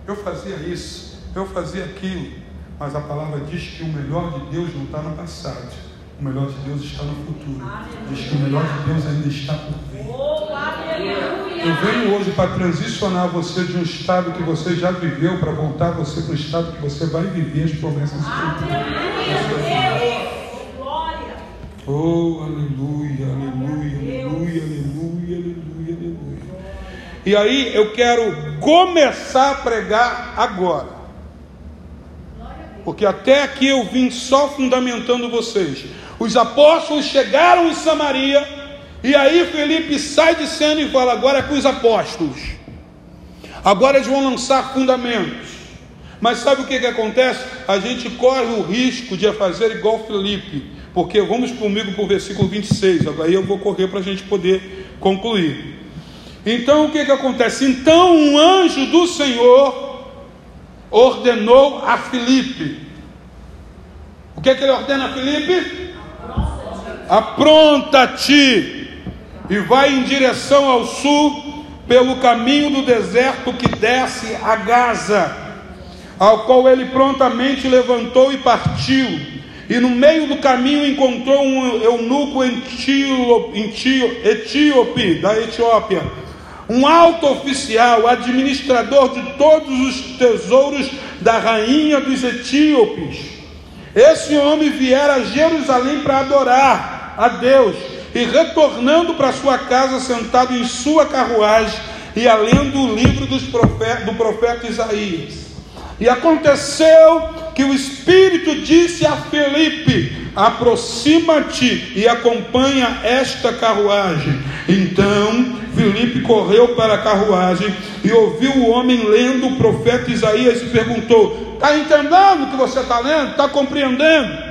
eu fazia isso, eu fazia aquilo. Mas a palavra diz que o melhor de Deus não está no passado, o melhor de Deus está no futuro. Diz que o melhor de Deus ainda está por vir. Eu venho hoje para transicionar você de um estado que você já viveu para voltar você para o estado que você vai viver as promessas de Oh, aleluia, aleluia, aleluia, aleluia, aleluia, aleluia. E aí eu quero começar a pregar agora. Porque até aqui eu vim só fundamentando vocês. Os apóstolos chegaram em Samaria, e aí Felipe sai de cena e fala: agora é com os apóstolos. Agora eles vão lançar fundamentos. Mas sabe o que, que acontece? A gente corre o risco de fazer igual Felipe. Porque vamos comigo para o versículo 26. Aí eu vou correr para a gente poder concluir. Então o que, que acontece? Então um anjo do Senhor ordenou a Felipe. O que, que ele ordena a Felipe? Apronta-te e vai em direção ao sul pelo caminho do deserto que desce a Gaza, ao qual ele prontamente levantou e partiu. E no meio do caminho encontrou um eunuco etíope da Etiópia, um alto oficial, administrador de todos os tesouros da rainha dos etíopes. Esse homem viera a Jerusalém para adorar a Deus e retornando para sua casa, sentado em sua carruagem, ia lendo o livro profeta, do profeta Isaías. E aconteceu que o Espírito disse a Felipe: aproxima-te e acompanha esta carruagem. Então Felipe correu para a carruagem e ouviu o homem lendo o profeta Isaías e perguntou: Está entendendo o que você está lendo? Está compreendendo?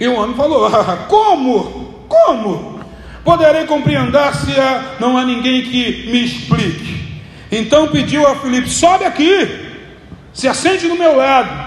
E o homem falou: ah, Como? Como? Poderei compreender se não há ninguém que me explique. Então pediu a Filipe: sobe aqui, se assente do meu lado.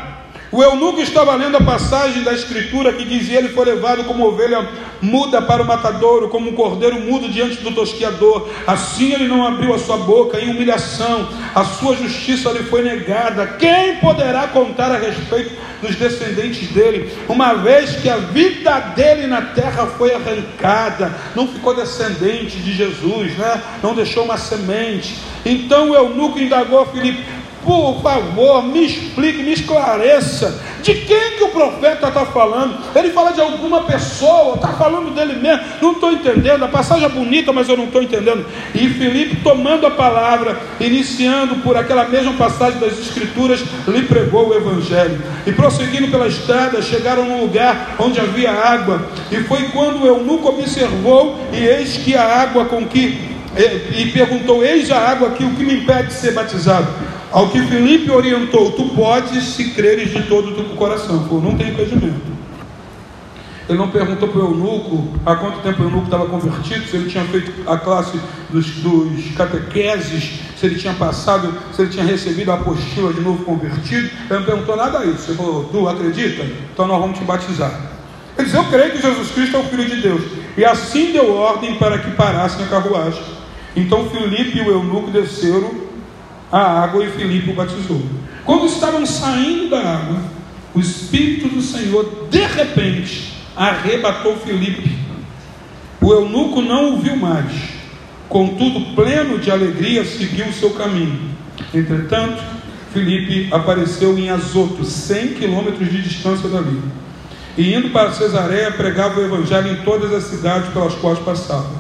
O eunuco estava lendo a passagem da escritura que dizia: Ele foi levado como ovelha muda para o matadouro, como um cordeiro mudo diante do tosquiador. Assim ele não abriu a sua boca em humilhação, a sua justiça lhe foi negada. Quem poderá contar a respeito dos descendentes dele, uma vez que a vida dele na terra foi arrancada, não ficou descendente de Jesus, né? não deixou uma semente. Então o eunuco indagou a Filipe: por favor, me explique, me esclareça. De quem que o profeta está falando? Ele fala de alguma pessoa, está falando dele mesmo. Não estou entendendo. A passagem é bonita, mas eu não estou entendendo. E Filipe, tomando a palavra, iniciando por aquela mesma passagem das Escrituras, lhe pregou o Evangelho. E prosseguindo pela estrada, chegaram num lugar onde havia água. E foi quando o eunuco observou, e eis que a água com que. E perguntou: Eis a água aqui, o que me impede de ser batizado? Ao que Felipe orientou, tu podes se creres de todo o teu coração. Falou, não tem impedimento. Ele não perguntou para o eunuco há quanto tempo o eunuco estava convertido, se ele tinha feito a classe dos, dos catequeses, se ele tinha passado, se ele tinha recebido a apostila de novo convertido. Ele não perguntou nada disso. Ele falou: Tu acredita? Então nós vamos te batizar. Ele disse: Eu creio que Jesus Cristo é o Filho de Deus. E assim deu ordem para que parassem a carruagem. Então Filipe e o eunuco desceram a água e Filipe o batizou. Quando estavam saindo da água, o Espírito do Senhor, de repente, arrebatou Filipe. O eunuco não o viu mais, contudo, pleno de alegria, seguiu o seu caminho. Entretanto, Filipe apareceu em Azoto, 100 quilômetros de distância dali. E indo para Cesareia, pregava o evangelho em todas as cidades pelas quais passava.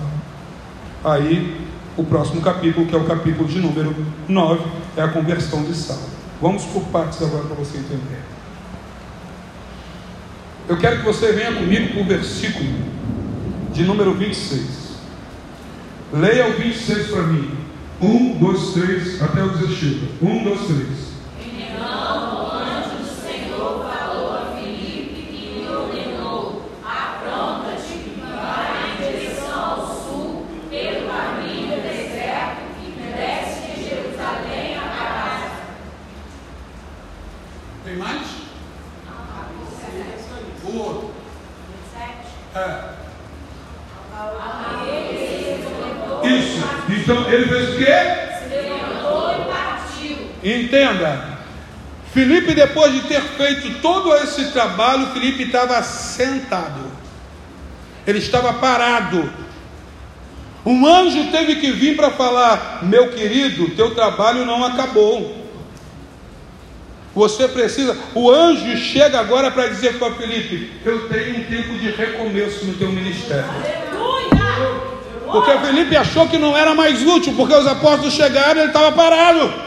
Aí o próximo capítulo, que é o capítulo de número 9, é a conversão de Saulo. Vamos por partes agora para você entender. Eu quero que você venha comigo para o versículo de número 26. Leia o 26 para mim. 1, 2, 3, até o 16. 1, 2, 3. Entenda. Felipe, depois de ter feito todo esse trabalho, Felipe estava sentado. Ele estava parado. Um anjo teve que vir para falar: Meu querido, teu trabalho não acabou. Você precisa. O anjo chega agora para dizer para Felipe: Eu tenho um tempo de recomeço no teu ministério. Porque Felipe achou que não era mais útil, porque os apóstolos chegaram e ele estava parado.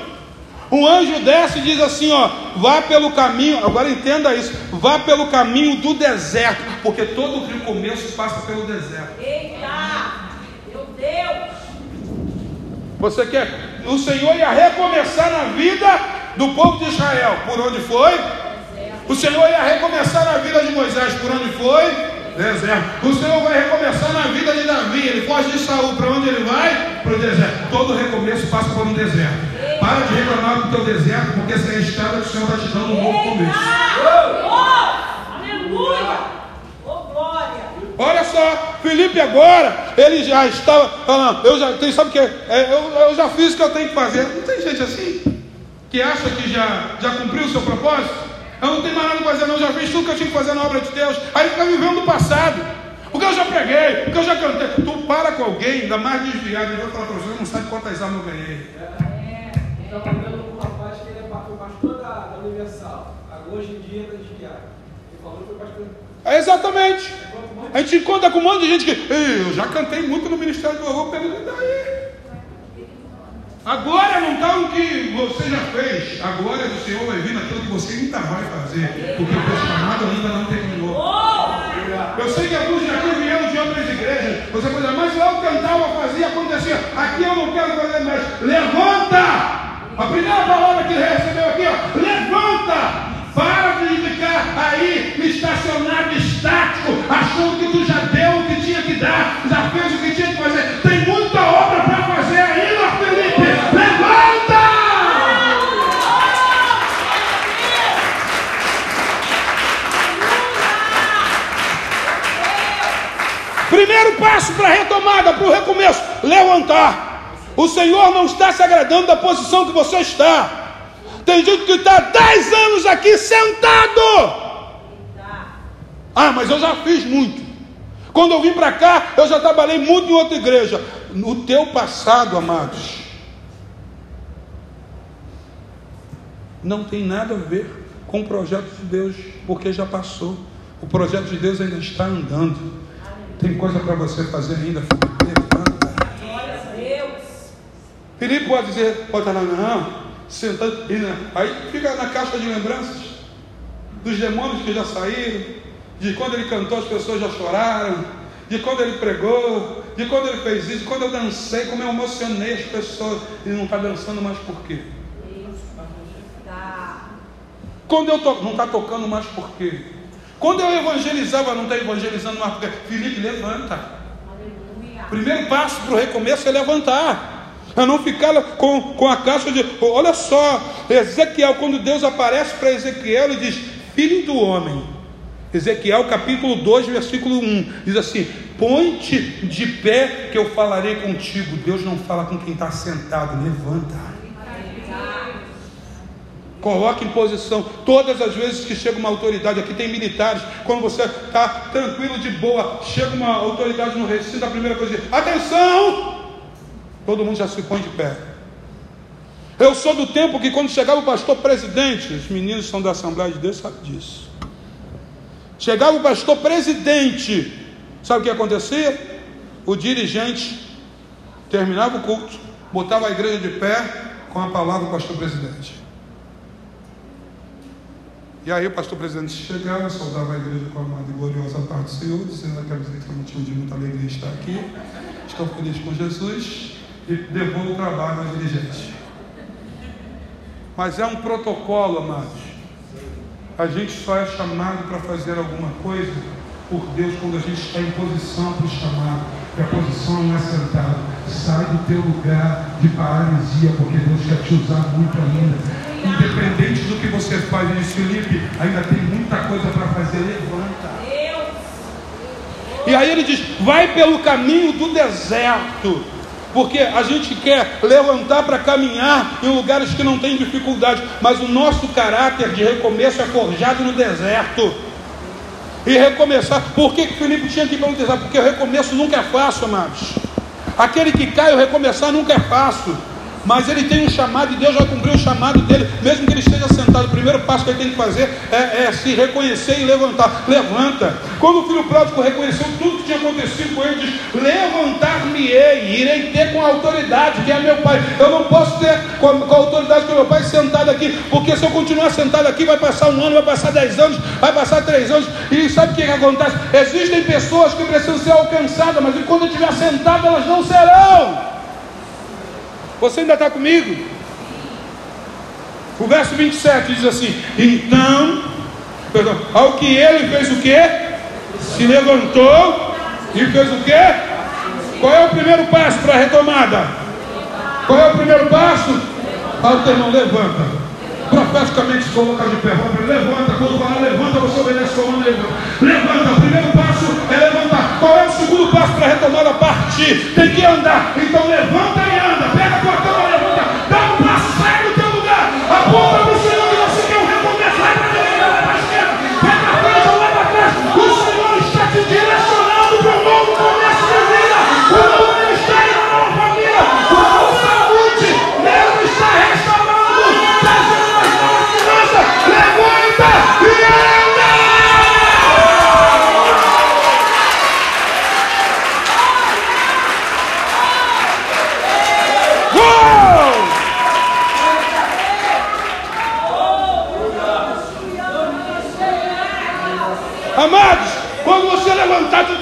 Um anjo desce e diz assim: ó, vá pelo caminho, agora entenda isso, vá pelo caminho do deserto, porque todo recomeço passa pelo deserto. Eita, meu Deus! Você quer? O Senhor ia recomeçar na vida do povo de Israel. Por onde foi? O Senhor ia recomeçar na vida de Moisés. Por onde foi? Deserto. O Senhor vai recomeçar na vida de Davi. Ele foge de Saul. Para onde ele vai? Para o deserto. Todo recomeço passa por um deserto. Para de reclamar do teu deserto, porque essa é a estrada que o Senhor está te dando um novo começo. Aleluia! Glória! Olha só, Felipe agora, ele já estava falando, eu já, tem, sabe o que? É, eu, eu já fiz o que eu tenho que fazer. Não tem gente assim que acha que já, já cumpriu o seu propósito? Eu não tenho mais nada para fazer, não, já fiz tudo que eu tinha que fazer na obra de Deus. Aí fica vivendo o passado. Porque eu já preguei, porque eu já cantei. Tu para com alguém, ainda mais desviado, e vai falar para você, não sabe quantas almas eu ganhei. É, então, com um rapaz que ele é pastor da, da Universal. Hoje em dia está desviado. Ele falou que foi pastor. É exatamente. A gente encontra com um monte de gente que. Eu já cantei muito no Ministério do Louvor, pergunta daí. Agora não está o que você já fez. A glória do Senhor vai vir naquilo que você ainda vai fazer. Porque o teu chamado ainda não terminou. Eu sei que alguns já vieram de outras igrejas. Você pode dizer, mas eu cantava, fazia, acontecia. Aqui eu não quero fazer mais. Levanta! A primeira palavra que ele recebeu aqui, ó, levanta! Para de ficar aí estacionado, estático, achando que tu já deu o que tinha que dar, já fez o que tinha que fazer. Tem muita obra para fazer ainda, Felipe. Levanta! Primeiro passo para a retomada, para o recomeço: levantar. O Senhor não está se agradando da posição que você está. Tem gente que está 10 anos aqui sentado. Ah, mas eu já fiz muito. Quando eu vim para cá, eu já trabalhei muito em outra igreja. No teu passado, amados, não tem nada a ver com o projeto de Deus, porque já passou. O projeto de Deus ainda está andando. Tem coisa para você fazer ainda. Levanta. Felipe pode dizer, pode estar lá, não, sentando, aí fica na caixa de lembranças dos demônios que já saíram, de quando ele cantou as pessoas já choraram, de quando ele pregou, de quando ele fez isso, de quando eu dancei, como eu emocionei as pessoas, e não está dançando mais por quê? Quando eu to... não está tocando mais por quê? Quando eu evangelizava, não está evangelizando mais por quê? Felipe, levanta. Primeiro passo para o recomeço é levantar a não ficar com, com a caixa de. Olha só, Ezequiel, quando Deus aparece para Ezequiel, ele diz: Filho do homem. Ezequiel capítulo 2, versículo 1 diz assim: Põe-te de pé que eu falarei contigo. Deus não fala com quem está sentado, levanta. Coloque em posição. Todas as vezes que chega uma autoridade, aqui tem militares, quando você está tranquilo de boa, chega uma autoridade no recinto, a primeira coisa é: atenção! Todo mundo já se põe de pé. Eu sou do tempo que quando chegava o pastor presidente, os meninos são da Assembleia de Deus, sabem disso. Chegava o pastor presidente, sabe o que acontecia? O dirigente terminava o culto, botava a igreja de pé com a palavra do pastor presidente. E aí o pastor presidente chegava, saudava a igreja com a amada e gloriosa parte do Senhor, dizendo que é motivo de muita alegria estar aqui. Estou feliz com Jesus e devolve o trabalho aos dirigentes. Mas é um protocolo, amados. A gente só é chamado para fazer alguma coisa por Deus quando a gente está em posição para o chamado. E a posição não é sentado. Sai do teu lugar de paralisia, porque Deus quer te usar muito ainda. Independente do que você faz, diz Felipe, ainda tem muita coisa para fazer. Levanta. E aí ele diz: vai pelo caminho do deserto porque a gente quer levantar para caminhar em lugares que não tem dificuldade, mas o nosso caráter de recomeço é forjado no deserto. E recomeçar, por que Felipe tinha que ir para o deserto? Porque o recomeço nunca é fácil, amados. Aquele que cai, o recomeçar nunca é fácil mas ele tem um chamado e Deus vai cumprir o chamado dele, mesmo que ele esteja sentado. O primeiro passo que ele tem que fazer é, é se reconhecer e levantar. Levanta. Quando o filho pródigo reconheceu tudo que tinha acontecido com ele, diz: Levantar-me-ei, irei ter com a autoridade que é meu pai. Eu não posso ter com a, com a autoridade que meu pai sentado aqui, porque se eu continuar sentado aqui, vai passar um ano, vai passar dez anos, vai passar três anos. E sabe o que, que acontece? Existem pessoas que precisam ser alcançadas, mas quando eu estiver sentado, elas não serão. Você ainda está comigo? O verso 27 diz assim: Então, perdão, ao que ele fez o que? Se levantou e fez o que? Qual é o primeiro passo para a retomada? Qual é o primeiro passo? Ao teu irmão, levanta. Profeticamente se coloca de pé. Levanta, quando falar levanta, você obedece comando, levanta. Levanta, o primeiro passo é levantar. para retomar a partir, tem que andar. Então levanta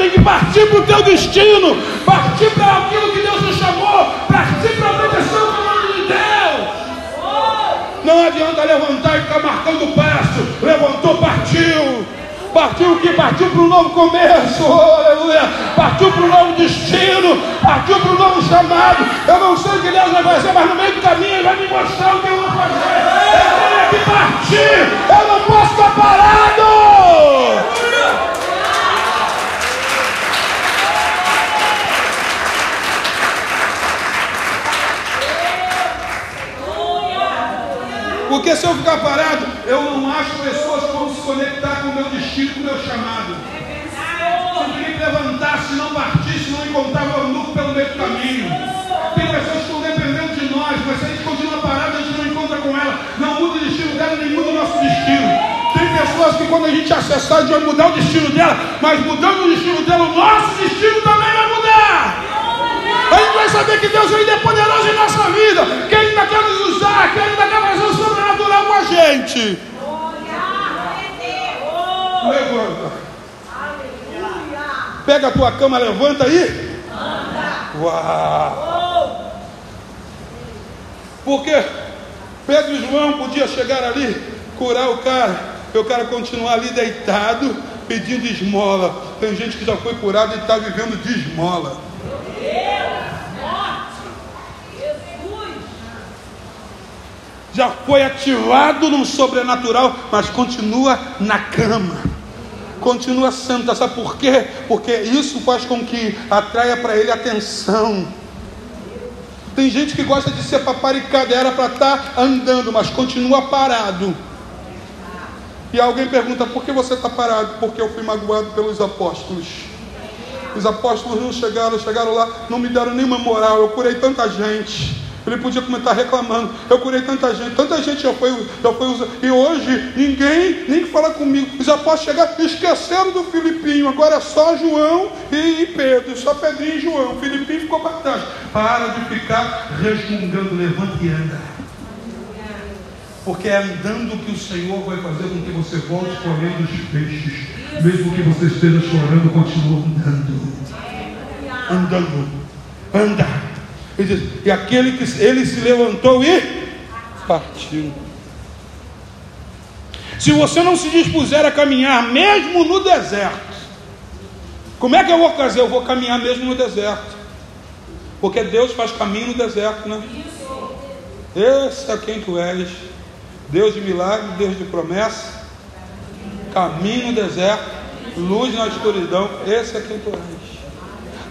tem que partir para o teu destino, partir para aquilo que Deus te chamou, partir para a proteção do nome de Deus. Não adianta levantar e ficar marcando passo. Levantou, partiu. Partiu o que? Partiu para um novo começo, oh, aleluia. Partiu para um novo destino, partiu para um novo chamado. Eu não sei o que Deus vai fazer, mas no meio do caminho Ele vai me mostrar o que eu vou fazer. Eu tenho que partir, eu não posso estar parado. Porque se eu ficar parado, eu não acho pessoas que vão se conectar com o meu destino, com o meu chamado. Tenho que levantar, se não partir, se não encontrar o meu núcleo pelo meio do caminho. Tem pessoas que estão dependendo de nós, mas se a gente continua parado, a gente não encontra com ela. Não muda o destino dela, nem muda o nosso destino. Tem pessoas que quando a gente acessar, a gente vai mudar o destino dela, mas mudando o destino dela, o nosso destino também vai mudar. A gente vai saber que Deus ainda é poderoso em nossa vida, que Ele ainda quer nos usar, que Ele ainda quer fazer o sobrenatural com a gente. Levanta. Pega a tua cama, levanta aí. Uau! Porque Pedro e João podiam chegar ali, curar o cara, e o cara continuar ali deitado, pedindo esmola. Tem gente que já foi curado e está vivendo de esmola. Já foi ativado no sobrenatural, mas continua na cama. Continua senta, sabe por quê? Porque isso faz com que atraia para ele atenção. Tem gente que gosta de ser paparicada, era para estar tá andando, mas continua parado. E alguém pergunta: por que você está parado? Porque eu fui magoado pelos apóstolos. Os apóstolos não chegaram, chegaram lá, não me deram nenhuma moral. Eu curei tanta gente. Ele podia comentar reclamando. Eu curei tanta gente, tanta gente já foi, já foi usada. E hoje ninguém nem fala comigo. Os apóstolos chegaram, esqueceram do Filipinho. Agora é só João e Pedro. Só Pedrinho e João. O Filipinho ficou para trás. Para de ficar resmungando, levanta e anda. Porque é andando que o Senhor vai fazer com que você volte colhendo os peixes. Mesmo que você esteja chorando, continua andando. Andando. Anda. Ele diz, e aquele que ele se levantou e partiu. Se você não se dispuser a caminhar mesmo no deserto, como é que eu vou fazer? Eu vou caminhar mesmo no deserto. Porque Deus faz caminho no deserto, né? Esse é quem tu és. Deus de milagre, Deus de promessa, caminho no deserto, luz na escuridão. Esse é quem tu és.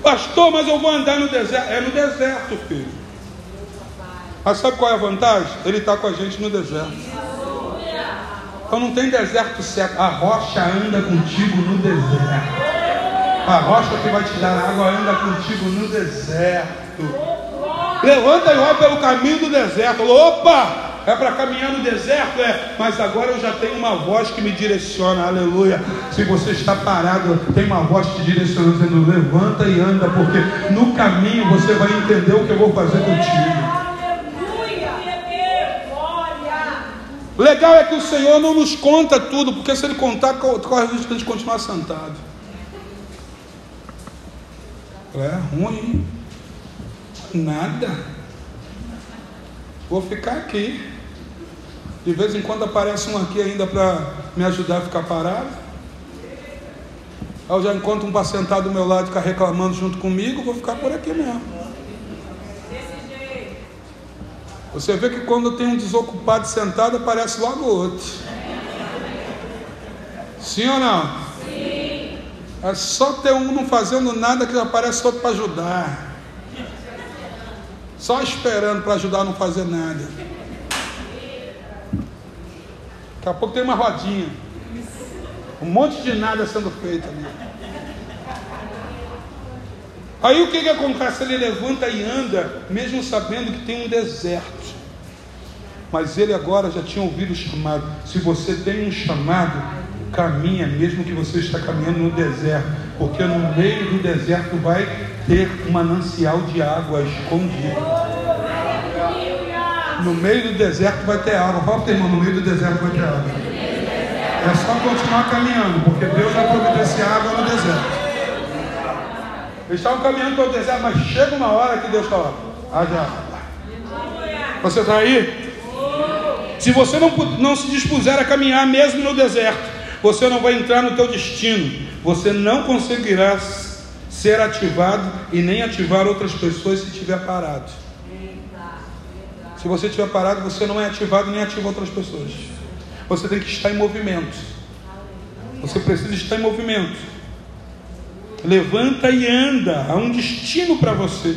Pastor, mas eu vou andar no deserto. É no deserto, filho. Mas sabe qual é a vantagem? Ele está com a gente no deserto. Então não tem deserto certo. A rocha anda contigo no deserto. A rocha que vai te dar água anda contigo no deserto. Levanta e vai pelo caminho do deserto. Opa! É para caminhar no deserto? É, mas agora eu já tenho uma voz que me direciona, aleluia. Se você está parado, tem uma voz te direcionando, dizendo: levanta e anda, porque no caminho você vai entender o que eu vou fazer contigo. Legal é que o Senhor não nos conta tudo, porque se Ele contar, corre o risco de a gente continuar sentado. É ruim. Nada. Vou ficar aqui. De vez em quando aparece um aqui ainda para me ajudar a ficar parado. Aí eu já encontro um para sentar do meu lado ficar reclamando junto comigo, vou ficar por aqui mesmo. Você vê que quando tem um desocupado sentado, aparece logo outro. Sim ou não? Sim. É só ter um não fazendo nada que já aparece outro para ajudar. Só esperando para ajudar a não fazer nada. Daqui a pouco tem uma rodinha. Um monte de nada sendo feito ali. Aí o que, que acontece? Ele levanta e anda, mesmo sabendo que tem um deserto. Mas ele agora já tinha ouvido o chamado. Se você tem um chamado, caminha, mesmo que você está caminhando no deserto, porque no meio do deserto vai ter um manancial de água escondido. No meio do deserto vai ter água. Fala para irmão, no meio do deserto vai ter água. É só continuar caminhando, porque Deus vai providenciar água no deserto. Eles estavam caminhando pelo deserto, mas chega uma hora que Deus está lá. Você está aí? Se você não, não se dispuser a caminhar mesmo no deserto, você não vai entrar no teu destino. Você não conseguirá ser ativado e nem ativar outras pessoas se estiver parado. Se você estiver parado, você não é ativado nem ativa outras pessoas. Você tem que estar em movimento. Você precisa estar em movimento. Levanta e anda. Há um destino para você.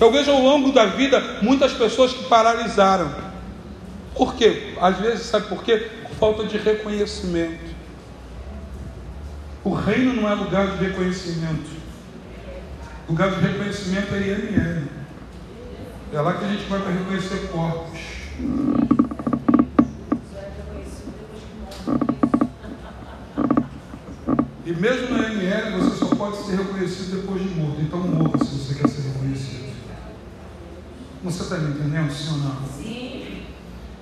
Eu vejo ao longo da vida muitas pessoas que paralisaram. Por quê? Às vezes, sabe por quê? Por falta de reconhecimento. O reino não é lugar de reconhecimento. O lugar de reconhecimento é IML. É lá que a gente vai para reconhecer corpos. E mesmo na ML você só pode ser reconhecido depois de morto. Então morra se você quer ser reconhecido. Você está me entendendo, sim ou não? Sim.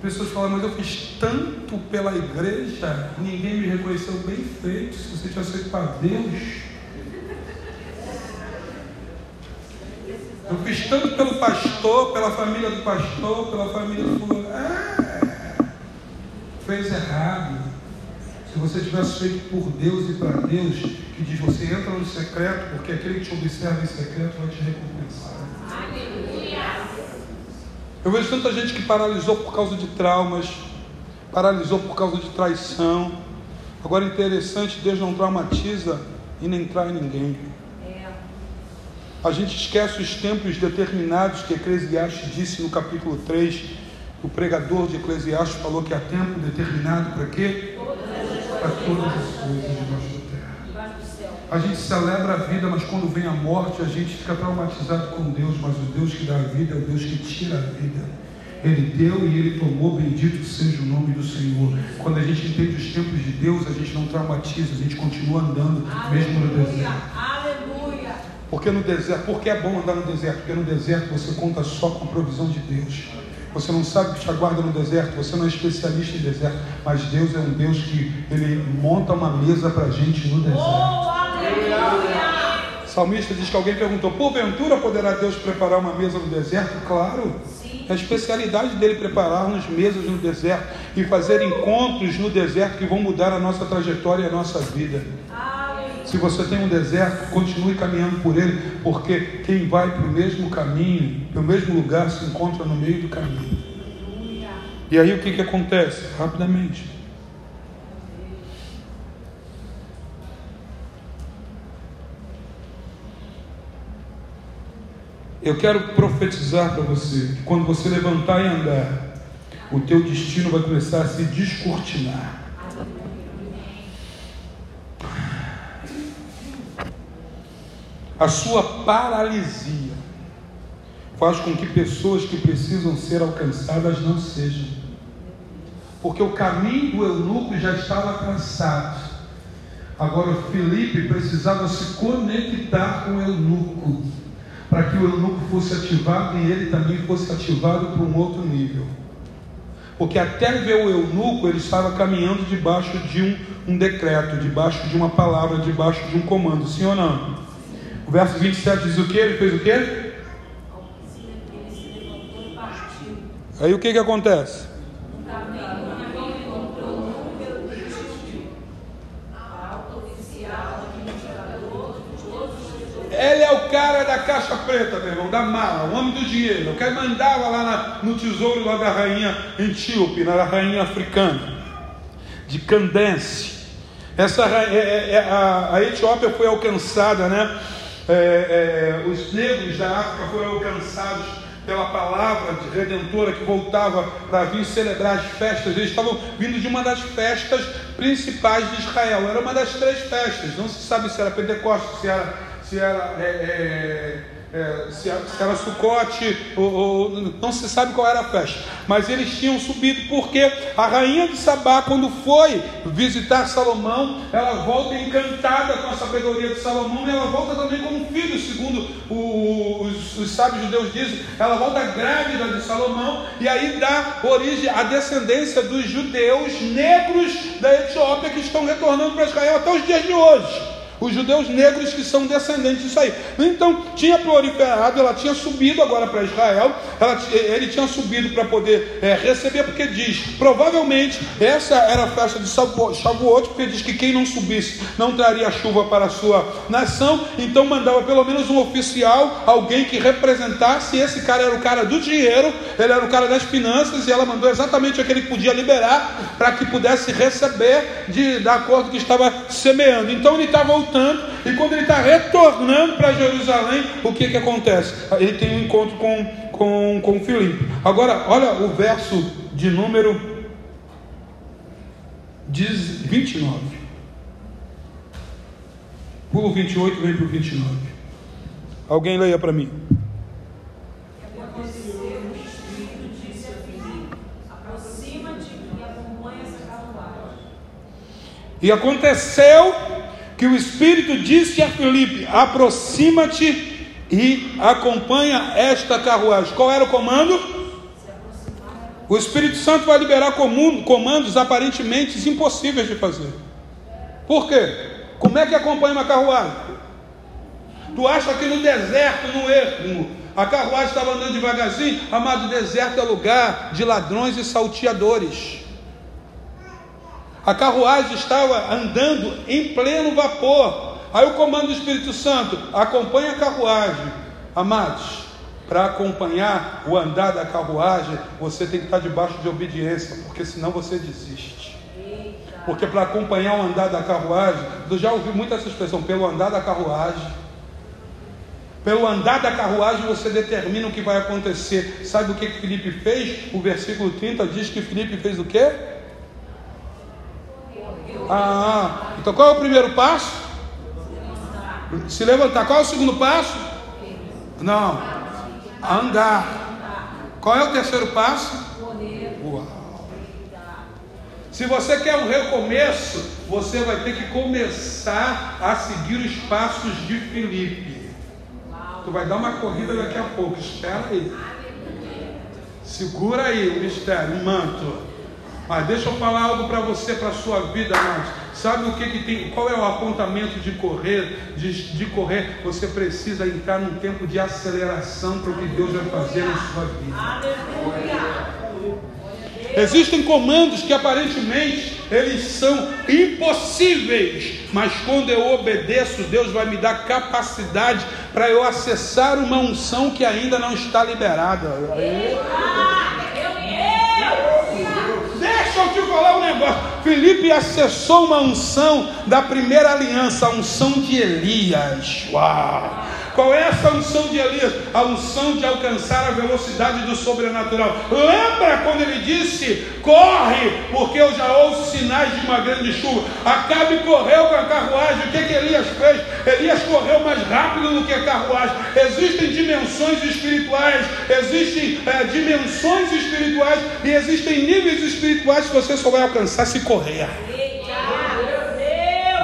Pessoas falam, mas eu fiz tanto pela igreja, ninguém me reconheceu bem feito. Se você tivesse feito para Deus. Eu fiz tanto pelo pastor, pela família do pastor, pela família do fulano. É, fez errado. Se você tivesse feito por Deus e para Deus, que diz você entra no secreto, porque aquele que te observa em secreto vai te recompensar. Aleluia. Eu vejo tanta gente que paralisou por causa de traumas, paralisou por causa de traição. Agora interessante, Deus não traumatiza e nem trai ninguém. A gente esquece os tempos determinados que Eclesiastes disse no capítulo 3. O pregador de Eclesiastes falou que há tempo determinado para quê? Para todas as coisas debaixo da terra. A gente celebra a vida, mas quando vem a morte, a gente fica traumatizado com Deus. Mas o Deus que dá a vida é o Deus que tira a vida. Ele deu e ele tomou, bendito seja o nome do Senhor. Quando a gente entende os tempos de Deus, a gente não traumatiza, a gente continua andando, mesmo no deserto. Porque no deserto, porque é bom andar no deserto? Porque no deserto você conta só com a provisão de Deus. Você não sabe o que te aguarda no deserto, você não é especialista em deserto, mas Deus é um Deus que ele monta uma mesa para a gente no deserto. Oh, salmista diz que alguém perguntou: porventura poderá Deus preparar uma mesa no deserto? Claro. É a especialidade dele preparar-nos mesas no deserto e fazer encontros no deserto que vão mudar a nossa trajetória e a nossa vida. Se você tem um deserto, continue caminhando por ele, porque quem vai para o mesmo caminho, para o mesmo lugar, se encontra no meio do caminho. E aí o que, que acontece? Rapidamente. Eu quero profetizar para você que quando você levantar e andar, o teu destino vai começar a se descortinar. A sua paralisia faz com que pessoas que precisam ser alcançadas não sejam. Porque o caminho do eunuco já estava traçado. Agora Felipe precisava se conectar com o eunuco, para que o eunuco fosse ativado e ele também fosse ativado para um outro nível. Porque até ver o eunuco, ele estava caminhando debaixo de um, um decreto, debaixo de uma palavra, debaixo de um comando, sim ou não? O verso 27 diz o que? Ele fez o quê? Aí o que que acontece? Ele é o cara da caixa preta, meu irmão, da mala, o homem do dinheiro. O cara mandava lá na, no tesouro lá da rainha Antíope, na rainha africana, de Candense. Essa, é, é, é, a, a Etiópia foi alcançada, né? É, é, os negros da África foram alcançados pela palavra de redentora que voltava para vir celebrar as festas. Eles estavam vindo de uma das festas principais de Israel. Era uma das três festas. Não se sabe se era Pentecostes, se era, se era é, é se, era Sucote, ou, ou, não se sabe qual era a festa, mas eles tinham subido porque a rainha de Sabá, quando foi visitar Salomão, ela volta encantada com a sabedoria de Salomão e ela volta também como filho, segundo o, os, os sábios judeus dizem, ela volta grávida de Salomão e aí dá origem à descendência dos judeus negros da Etiópia que estão retornando para Israel até os dias de hoje. Os judeus negros que são descendentes disso aí. Então, tinha proliferado, ela tinha subido agora para Israel, ela, ele tinha subido para poder é, receber, porque diz, provavelmente, essa era a festa de Shavuot, porque diz que quem não subisse não traria chuva para a sua nação, então mandava pelo menos um oficial, alguém que representasse, esse cara era o cara do dinheiro, ele era o cara das finanças, e ela mandou exatamente aquele que podia liberar, para que pudesse receber de, de acordo que estava semeando. Então ele estava voltando, e quando ele está retornando para Jerusalém, o que, que acontece? Ele tem um encontro com, com, com Filipe. Agora, olha o verso de número 29. Pulo 28, vem para o 29. Alguém leia para mim. E aconteceu que o Espírito disse a Filipe: aproxima-te e acompanha esta carruagem. Qual era o comando? O Espírito Santo vai liberar comandos aparentemente impossíveis de fazer. Por quê? Como é que acompanha uma carruagem? Tu acha que no deserto, no ermo, a carruagem estava andando devagarzinho? Amado, deserto é lugar de ladrões e salteadores. A carruagem estava andando em pleno vapor. Aí o comando do Espírito Santo acompanha a carruagem. Amados, para acompanhar o andar da carruagem, você tem que estar debaixo de obediência, porque senão você desiste. Porque para acompanhar o andar da carruagem, eu já ouvi muito essa expressão, pelo andar da carruagem. Pelo andar da carruagem você determina o que vai acontecer. Sabe o que Felipe fez? O versículo 30 diz que Felipe fez o quê? Ah, então qual é o primeiro passo? Se levantar. Qual é o segundo passo? Não. Andar. Qual é o terceiro passo? Uau. Se você quer um recomeço, você vai ter que começar a seguir os passos de Felipe. Tu vai dar uma corrida daqui a pouco. Espera aí. Segura aí o mistério, o manto. Mas deixa eu falar algo para você, para a sua vida, amados. Sabe o que, que tem? Qual é o apontamento de correr? De, de correr, você precisa entrar num tempo de aceleração para o que Deus vai fazer na sua vida. Existem comandos que aparentemente eles são impossíveis, mas quando eu obedeço, Deus vai me dar capacidade para eu acessar uma unção que ainda não está liberada. Deixa eu te falar um negócio. Felipe acessou uma unção da primeira aliança, a unção de Elias. Uau! Qual é essa unção de Elias? A unção de alcançar a velocidade do sobrenatural. Lembra quando ele disse: Corre, porque eu já ouço sinais de uma grande chuva. Acabe correu com a carruagem. O que, que Elias fez? Elias correu mais rápido do que a carruagem. Existem dimensões espirituais, existem é, dimensões espirituais e existem níveis espirituais que você só vai alcançar se correr.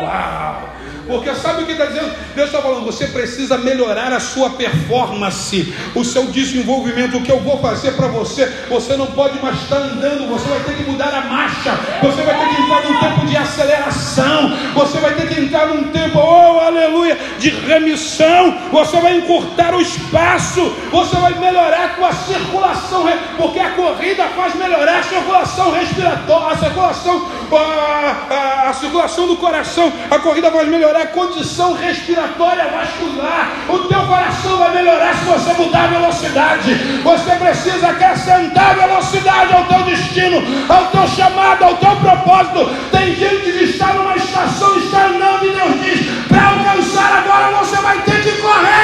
Uau! Porque sabe o que está dizendo? Deus está falando, você precisa melhorar a sua performance, o seu desenvolvimento. O que eu vou fazer para você? Você não pode mais estar andando, você vai ter que mudar a marcha, você vai ter que entrar num tempo de aceleração, você vai ter que entrar num tempo, oh aleluia, de remissão, você vai encurtar o espaço, você vai melhorar a sua circulação, porque a corrida faz melhorar a circulação respiratória, a circulação, a, a, a circulação do coração, a corrida faz melhorar melhorar a condição respiratória vascular. O teu coração vai melhorar se você mudar a velocidade. Você precisa acrescentar velocidade ao teu destino, ao teu chamado, ao teu propósito. Tem gente que está numa estação, está andando e Deus diz: para alcançar agora você vai ter que correr.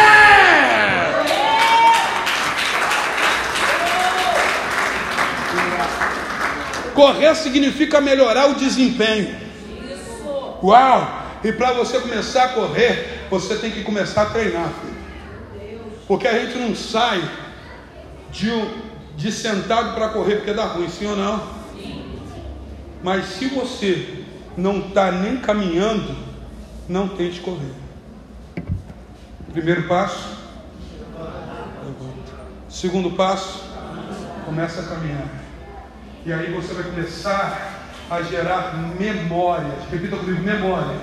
Correr significa melhorar o desempenho. Uau! E para você começar a correr, você tem que começar a treinar, filho. Porque a gente não sai de, de sentado para correr porque dá ruim, sim ou não? Mas se você não está nem caminhando, não tente correr. Primeiro passo, Segundo passo, começa a caminhar. E aí você vai começar a gerar memórias. Repita comigo, memórias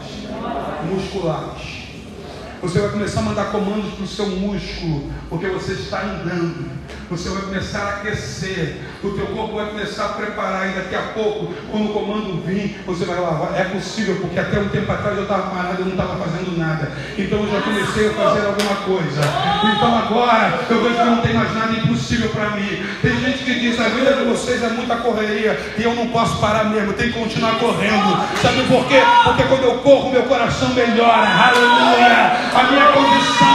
musculares. Você vai começar a mandar comandos para o seu músculo, porque você está andando. Você vai começar a aquecer. O teu corpo vai começar a preparar. E daqui a pouco, quando o comando vir, você vai lá. É possível, porque até um tempo atrás eu estava parado, eu não estava fazendo nada. Então eu já comecei a fazer alguma coisa. Então agora eu vejo que não tem mais nada impossível para mim. Tem gente que diz: a vida de vocês é muita correria e eu não posso parar mesmo. Tem que continuar correndo. Sabe por quê? Porque quando eu corro, meu coração melhora. Aleluia a minha condição,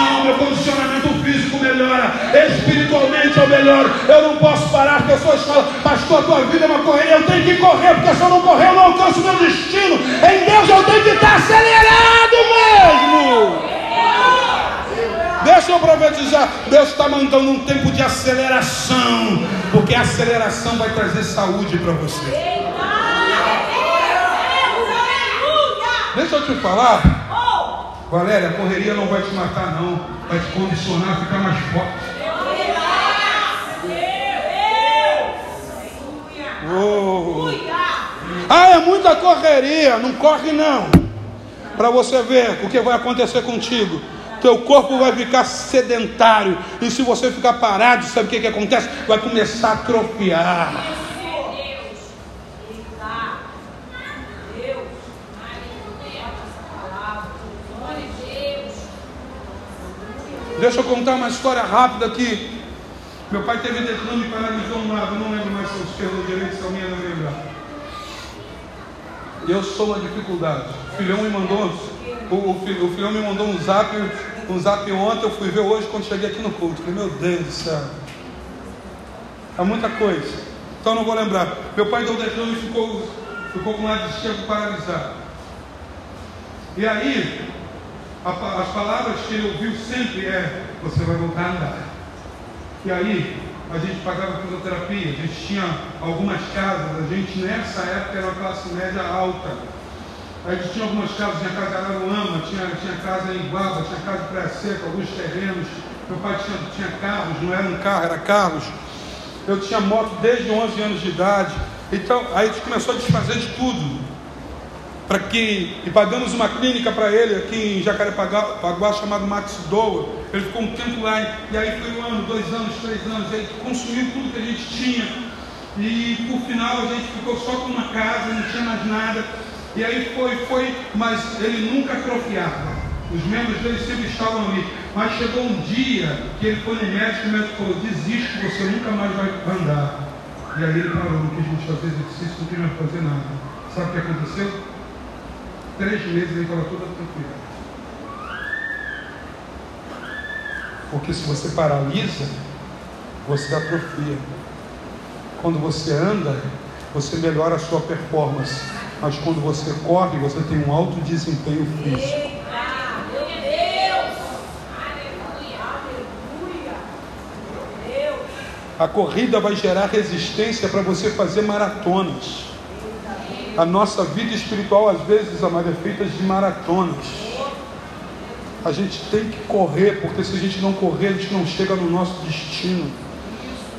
espiritualmente eu melhoro. Eu não posso parar, as pessoas falam, pastor, a tua vida é uma correria, eu tenho que correr, porque se eu não correr, eu não alcanço o meu destino. Em Deus eu tenho que estar acelerado mesmo. Deixa eu profetizar. Deus está mandando um tempo de aceleração. Porque a aceleração vai trazer saúde para você. Deixa eu te falar. Valéria, a correria não vai te matar, não. Vai te condicionar a ficar mais forte. Oh. Ah, é muita correria. Não corre, não. Para você ver o que vai acontecer contigo. Teu corpo vai ficar sedentário. E se você ficar parado, sabe o que, que acontece? Vai começar a atrofiar. Deixa eu contar uma história rápida aqui. Meu pai teve declame e paralisou um lado. Não lembro mais se eu esquerdo direito, se alguém não lembrar. Eu sou uma dificuldade. O filhão me mandou, o, o, filhão me mandou um zap, um zap ontem, eu fui ver hoje quando cheguei aqui no culto. Falei, meu Deus do céu. É muita coisa. Então não vou lembrar. Meu pai deu declame e ficou, ficou com o lado esquerdo paralisado. E aí, as palavras que ele ouviu sempre é: você vai voltar a andar. E aí, a gente pagava fisioterapia, a gente tinha algumas casas, a gente nessa época era classe média alta. A gente tinha algumas casas, tinha casa em Araruama, tinha, tinha casa em Iguaba, tinha casa em Praia Seca, alguns terrenos. Meu pai tinha, tinha carros, não era um carro, era carros. Eu tinha moto desde 11 anos de idade. Então, aí a gente começou a desfazer de tudo para que e pagamos uma clínica para ele aqui em Jacarepaguá chamado Max Doa. Ele ficou um tempo lá e aí foi um ano, dois anos, três anos, ele consumiu tudo que a gente tinha e por final a gente ficou só com uma casa, não tinha mais nada. E aí foi, foi, mas ele nunca atrofiava. Os membros dele sempre estavam ali. Mas chegou um dia que ele foi no médico e o médico falou, desiste, você nunca mais vai andar. E aí ele parou, não quis mais fazer exercício, não quis mais fazer nada. Sabe o que aconteceu? Três meses ele estava toda tranquila. Porque se você paralisa, você atrofia. Quando você anda, você melhora a sua performance. Mas quando você corre, você tem um alto desempenho físico. A corrida vai gerar resistência para você fazer maratonas. A nossa vida espiritual, às vezes, amada, é feita de maratonas. A gente tem que correr, porque se a gente não correr, a gente não chega no nosso destino.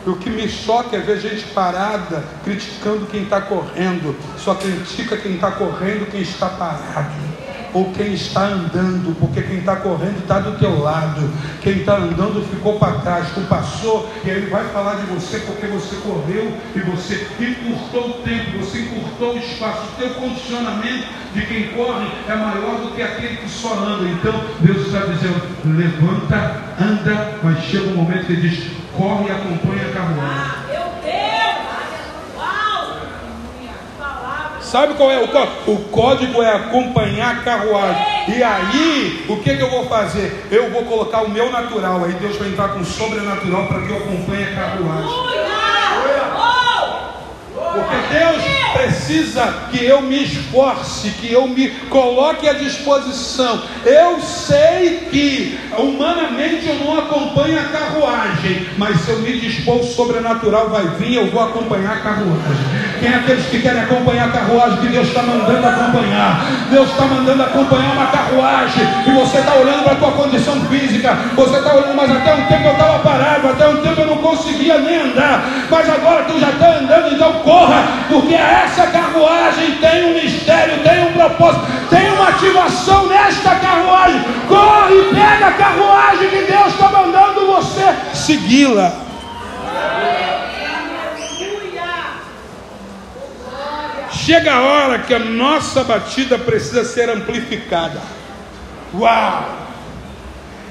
E o que me choca é ver gente parada criticando quem está correndo. Só critica quem está correndo quem está parado ou quem está andando, porque quem está correndo está do teu lado, quem está andando ficou para trás, tu passou e ele vai falar de você porque você correu e você encurtou o tempo, você encurtou o espaço, o teu condicionamento de quem corre é maior do que aquele que só anda. Então Deus está dizendo: levanta, anda, mas chega um momento que ele diz: corre e acompanha a carruagem. Sabe qual é o código? O código é acompanhar a carruagem. E aí, o que, que eu vou fazer? Eu vou colocar o meu natural. Aí Deus vai entrar com o sobrenatural para que eu acompanhe a carruagem. Porque Deus precisa que eu me esforce, que eu me coloque à disposição. Eu sei que humanamente eu não acompanho a carruagem, mas se eu me dispor, o sobrenatural vai vir, eu vou acompanhar a carruagem. Quem é aqueles que querem acompanhar a carruagem que Deus está mandando acompanhar? Deus está mandando acompanhar uma carruagem e você está olhando para a tua condição física, você está olhando, mas até um tempo eu estava parado, até um tempo eu não conseguia nem andar, mas agora tu já está andando, então corra, porque essa carruagem tem um mistério, tem um propósito, tem uma ativação nesta carruagem. Corre e pega a carruagem que Deus está mandando você segui-la. Chega a hora que a nossa batida precisa ser amplificada. Uau!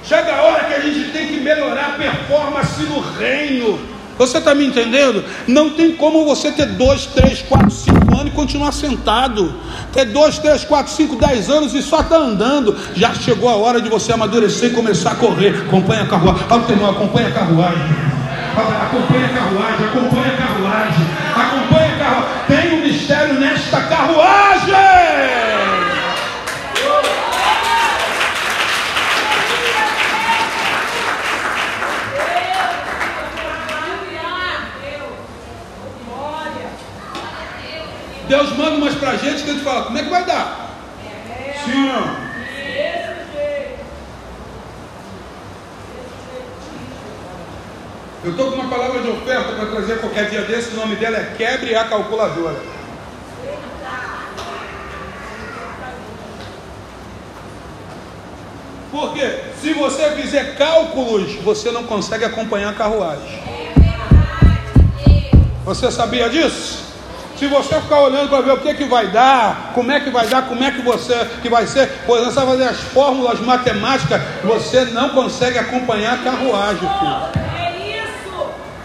Chega a hora que a gente tem que melhorar a performance no reino. Você está me entendendo? Não tem como você ter dois, três, quatro, cinco anos e continuar sentado. Ter dois, três, quatro, cinco, dez anos e só está andando. Já chegou a hora de você amadurecer e começar a correr. Acompanha a carruagem. Fala irmão, acompanha a carruagem. Acompanha a carruagem, acompanha Deus manda umas pra gente que a gente fala, como é que vai dar? Sim ou não? Eu estou com uma palavra de oferta para trazer qualquer dia desse, o nome dela é Quebre a Calculadora. Porque se você fizer cálculos, você não consegue acompanhar a carruagem. Você sabia disso? Se você ficar olhando para ver o que, que vai dar, como é que vai dar, como é que você que vai ser, pois você vai fazer as fórmulas matemáticas, você não consegue acompanhar a carruagem, filho. É.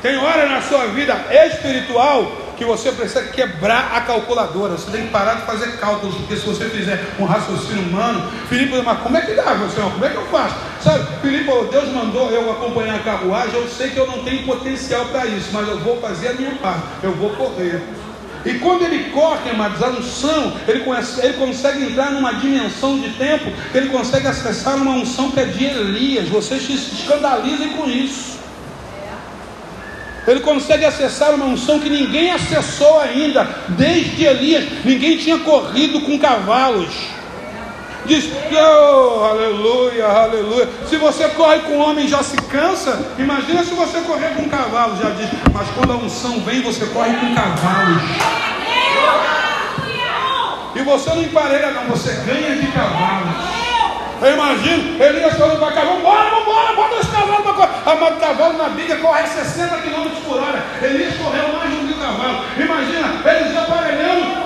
Tem hora na sua vida espiritual que você precisa quebrar a calculadora. Você tem que parar de fazer cálculos, porque se você fizer um raciocínio humano, Filipe, mas como é que dá, você? Como é que eu faço? Sabe, Filipe, Deus mandou eu acompanhar a carruagem, eu sei que eu não tenho potencial para isso, mas eu vou fazer a minha parte, eu vou correr. E quando ele corre, amados, a unção, ele, ele consegue entrar numa dimensão de tempo que ele consegue acessar uma unção que é de Elias. Vocês se escandalizem com isso. Ele consegue acessar uma unção que ninguém acessou ainda, desde Elias. Ninguém tinha corrido com cavalos. Diz, oh, aleluia, aleluia. Se você corre com homem já se cansa, imagina se você correr com cavalo, já diz. Mas quando a unção vem, você corre com cavalos. E você não emparelha, não, você ganha de cavalos. Eu imagino, Elias falando para cá, vambora, vambora, bota os cavalos para correr. Amado cavalo na Bíblia corre a 60 km por hora. Elias correu mais de um mil cavalos. Imagina, eles aparelhando do, do, do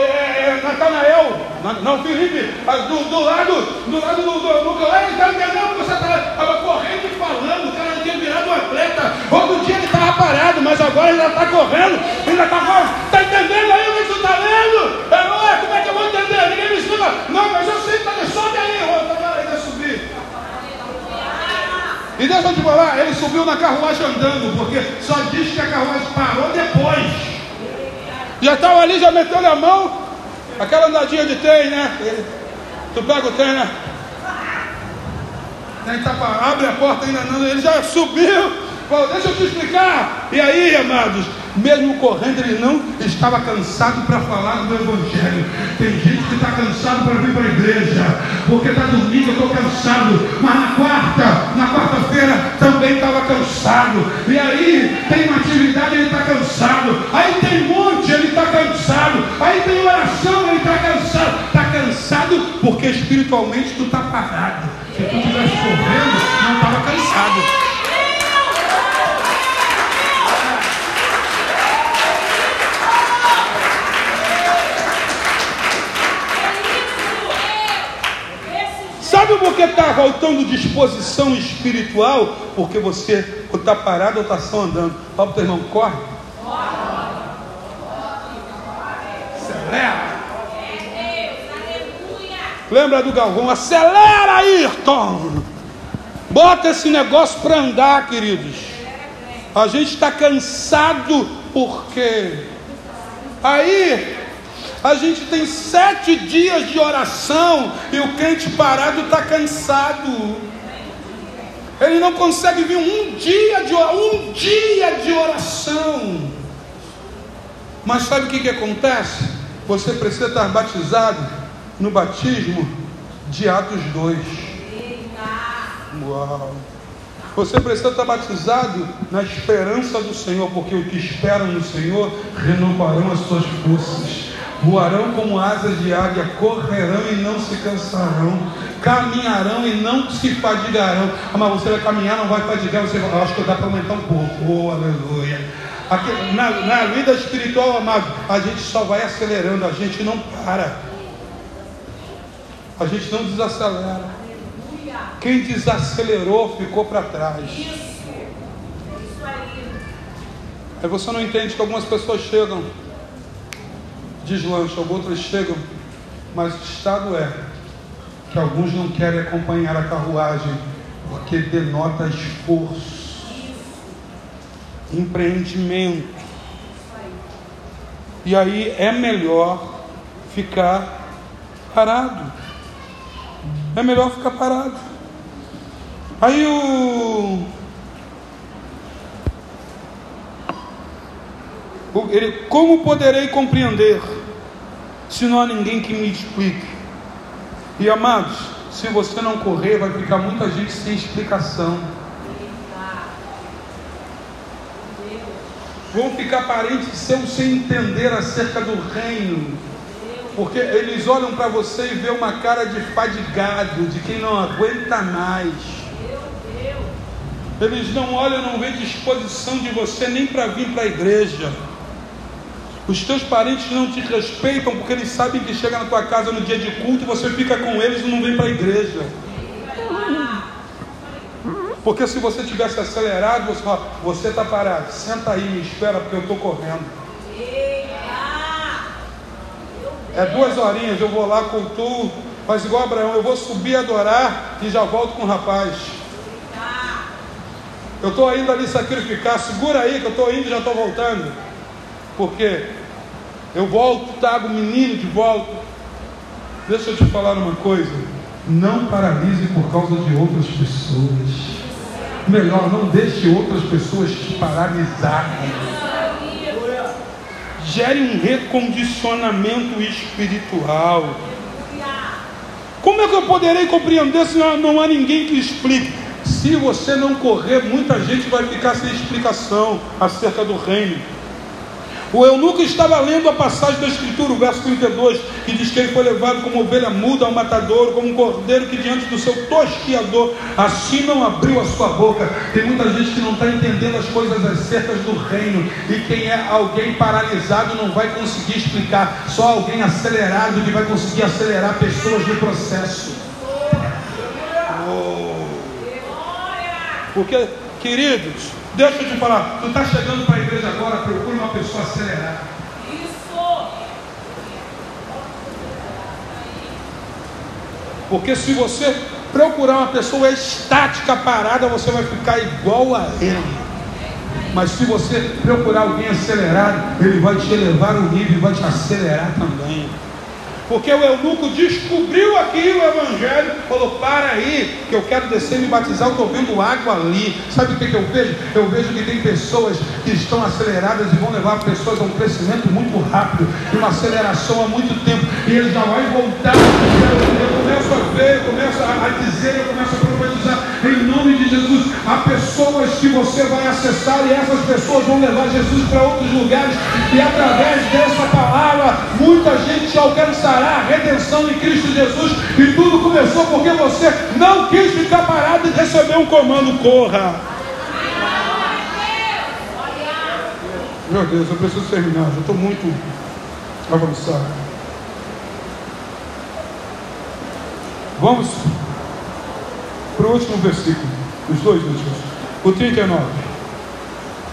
é, é, Natanael, não, Felipe, do, do lado, do lado do, do, do ele está entendendo que você estava correndo e falando, o cara tinha virado um atleta. Outro dia ele estava parado, mas agora ele já está correndo, ainda está correndo. Está entendendo aí o que você está lendo? É, como é que eu vou entender? Ninguém me explica. Não, mas eu sei que está sobe aí. E deixa eu te falar, ele subiu na carruagem andando, porque só diz que a carruagem parou depois. Já estava ali, já meteu a mão, aquela andadinha de trem, né? Tu pega o trem, né? Tá, abre a porta ainda não, ele já subiu. Falou, deixa eu te explicar. E aí, amados, mesmo correndo, ele não estava cansado para falar do Evangelho. Tem gente que está cansado para vir para a igreja, porque está domingo, eu estou cansado, mas na quarta, na quarta-feira também estava cansado. E aí tem uma atividade, ele está cansado. Aí tem monte, ele está cansado. Aí tem oração, ele está cansado. Está cansado porque espiritualmente tu está parado. Se tu estivesse correndo, não estava cansado. Sabe por está faltando disposição espiritual? Porque você está parado ou está só andando. Fala para o teu irmão, corre. Acelera. Lembra do Galvão? Acelera, Ayrton. Bota esse negócio para andar, queridos. A gente está cansado porque Aí a gente tem sete dias de oração e o crente parado está cansado. Ele não consegue vir um dia de um dia de oração. Mas sabe o que, que acontece? Você precisa estar batizado no batismo de Atos 2. Uau! Você precisa estar batizado na esperança do Senhor, porque os que esperam no Senhor renovarão as suas forças voarão como asas de águia, correrão e não se cansarão, caminharão e não se fadigarão. Ah, mas você vai caminhar, não vai fadigar, você vai, acho que dá para aumentar um pouco. Oh, aleluia. Aqui, na, na vida espiritual, amado, a gente só vai acelerando, a gente não para. A gente não desacelera. Quem desacelerou ficou para trás. Aí você não entende que algumas pessoas chegam deslancham, outras chegam, mas o estado é que alguns não querem acompanhar a carruagem porque denota esforço, empreendimento. E aí é melhor ficar parado. É melhor ficar parado. Aí o Ele, como poderei compreender se não há ninguém que me explique? E amados, se você não correr, vai ficar muita gente sem explicação. Vão ficar parentes seus sem entender acerca do reino. Porque eles olham para você e vê uma cara de fadigado, de quem não aguenta mais. Eles não olham, não vê disposição de você nem para vir para a igreja. Os teus parentes não te respeitam porque eles sabem que chega na tua casa no dia de culto, você fica com eles e não vem para a igreja. Porque se você tivesse acelerado, você fala, você está parado, senta aí, me espera porque eu estou correndo. É duas horinhas, eu vou lá, cultuo, faz igual Abraão, eu vou subir adorar e já volto com o rapaz. Eu estou indo ali sacrificar, segura aí que eu estou indo e já estou voltando. Porque eu volto, trago o menino de volta. Deixa eu te falar uma coisa. Não paralise por causa de outras pessoas. Melhor, não deixe outras pessoas te paralisarem. Gere um recondicionamento espiritual. Como é que eu poderei compreender se não, não há ninguém que explique? Se você não correr, muita gente vai ficar sem explicação acerca do reino. O eunuco estava lendo a passagem da Escritura, o verso 32, que diz que ele foi levado como ovelha muda ao matador, como um cordeiro que diante do seu tosquiador, assim não abriu a sua boca. Tem muita gente que não está entendendo as coisas acerca do reino, e quem é alguém paralisado não vai conseguir explicar, só alguém acelerado que vai conseguir acelerar pessoas no processo. Oh. Porque, queridos, Deixa eu te falar, tu está chegando para a igreja agora, procura uma pessoa acelerada. Isso! Porque se você procurar uma pessoa estática, parada, você vai ficar igual a ele. Mas se você procurar alguém acelerado, ele vai te elevar o nível e vai te acelerar também. Porque o eunuco descobriu aqui o Evangelho, falou: para aí, que eu quero descer e me batizar, eu estou vendo água ali. Sabe o que, que eu vejo? Eu vejo que tem pessoas que estão aceleradas e vão levar pessoas a um crescimento muito rápido, uma aceleração há muito tempo, e ele já vai voltar. Eu começo a ver, eu começo a dizer, eu começo a profetizar em nome de Jesus. Há pessoas que você vai acessar e essas pessoas vão levar Jesus para outros lugares, e através dessa palavra, muita gente alcançará a redenção em Cristo Jesus. E tudo começou porque você não quis ficar parado e receber um comando: corra. Meu Deus, eu preciso terminar, já estou muito avançado. Vamos para o último versículo, os dois últimos, o 39.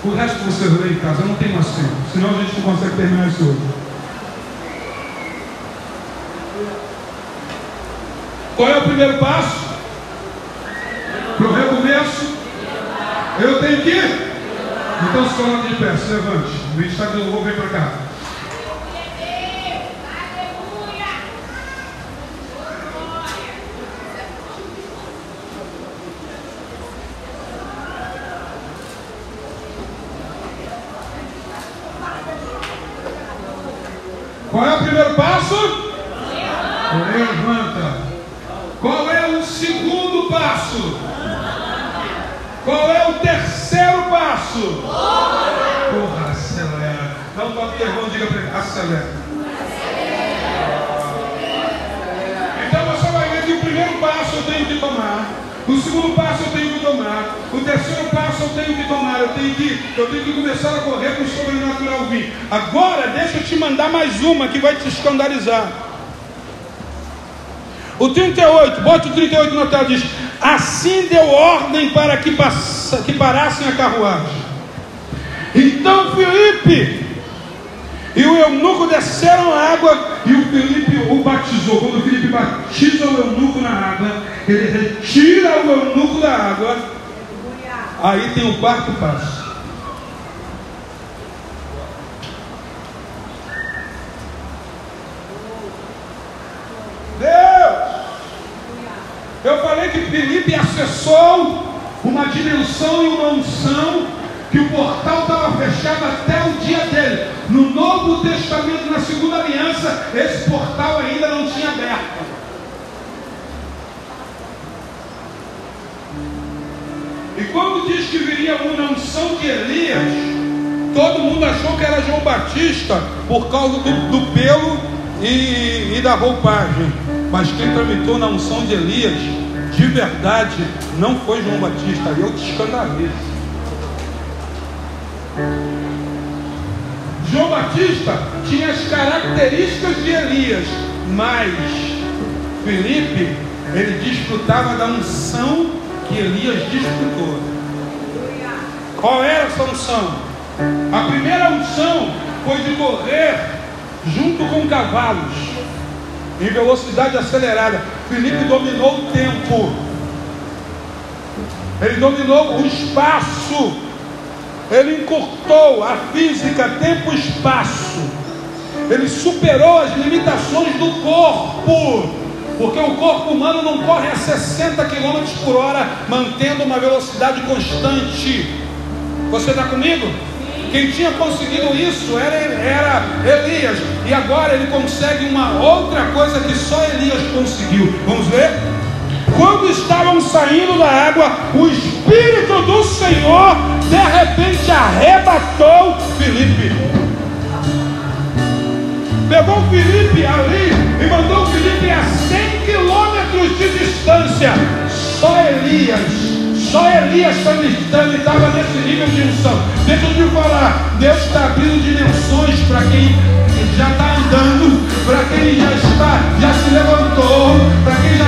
O resto você lê em casa, eu não tenho mais tempo, senão a gente não consegue terminar isso hoje. Qual é o primeiro passo? Para o recomeço? Eu tenho que? Então se coloque de pé, se levante. O Instagram do vou vem para cá. Qual é o primeiro passo? Levanta. Qual é o segundo passo? Qual é o terceiro passo? Porra, acelera. Não toque o terror, diga para ele, acelera. Então você vai ver que o primeiro passo eu tenho que tomar. O segundo passo eu tenho que tomar. O terceiro passo eu tenho que tomar. Eu tenho que, eu tenho que começar a correr com o sobrenatural vir. Agora deixa eu te mandar mais uma que vai te escandalizar. O 38, bota o 38 na tela, diz: Assim deu ordem para que, passa, que parassem a carruagem. Então Felipe e o eunuco desceram a água e o Felipe o batizou. Quando o Felipe batiza o eunuco na água, ele retira o eunuco da água. Aí tem o quarto passo. Deus! Eu falei que Felipe acessou uma dimensão e uma unção que o portal estava fechado até o dia dele. No Novo Testamento, na Segunda Aliança, esse portal ainda não tinha aberto. E quando diz que viria uma unção de Elias, todo mundo achou que era João Batista por causa do, do pelo e, e da roupagem. Mas quem tramitou na unção de Elias, de verdade, não foi João Batista. Eu te escandalizo. João Batista tinha as características de Elias, mas Felipe, ele desfrutava da unção que Elias desfrutou. Qual era essa unção? A primeira unção foi de correr junto com cavalos, em velocidade acelerada. Felipe dominou o tempo, ele dominou o espaço ele encurtou a física, tempo e espaço. Ele superou as limitações do corpo. Porque o corpo humano não corre a 60 km por hora, mantendo uma velocidade constante. Você está comigo? Quem tinha conseguido isso era, era Elias. E agora ele consegue uma outra coisa que só Elias conseguiu. Vamos ver? Quando estavam saindo da água, o Espírito do Senhor de repente arrebatou Felipe. Pegou Felipe ali e mandou Felipe a 100 quilômetros de distância. Só Elias só Elias estava nesse nível de unção. Deixa eu te falar, Deus está abrindo dimensões para quem já está andando, para quem já está, já se levantou, para quem já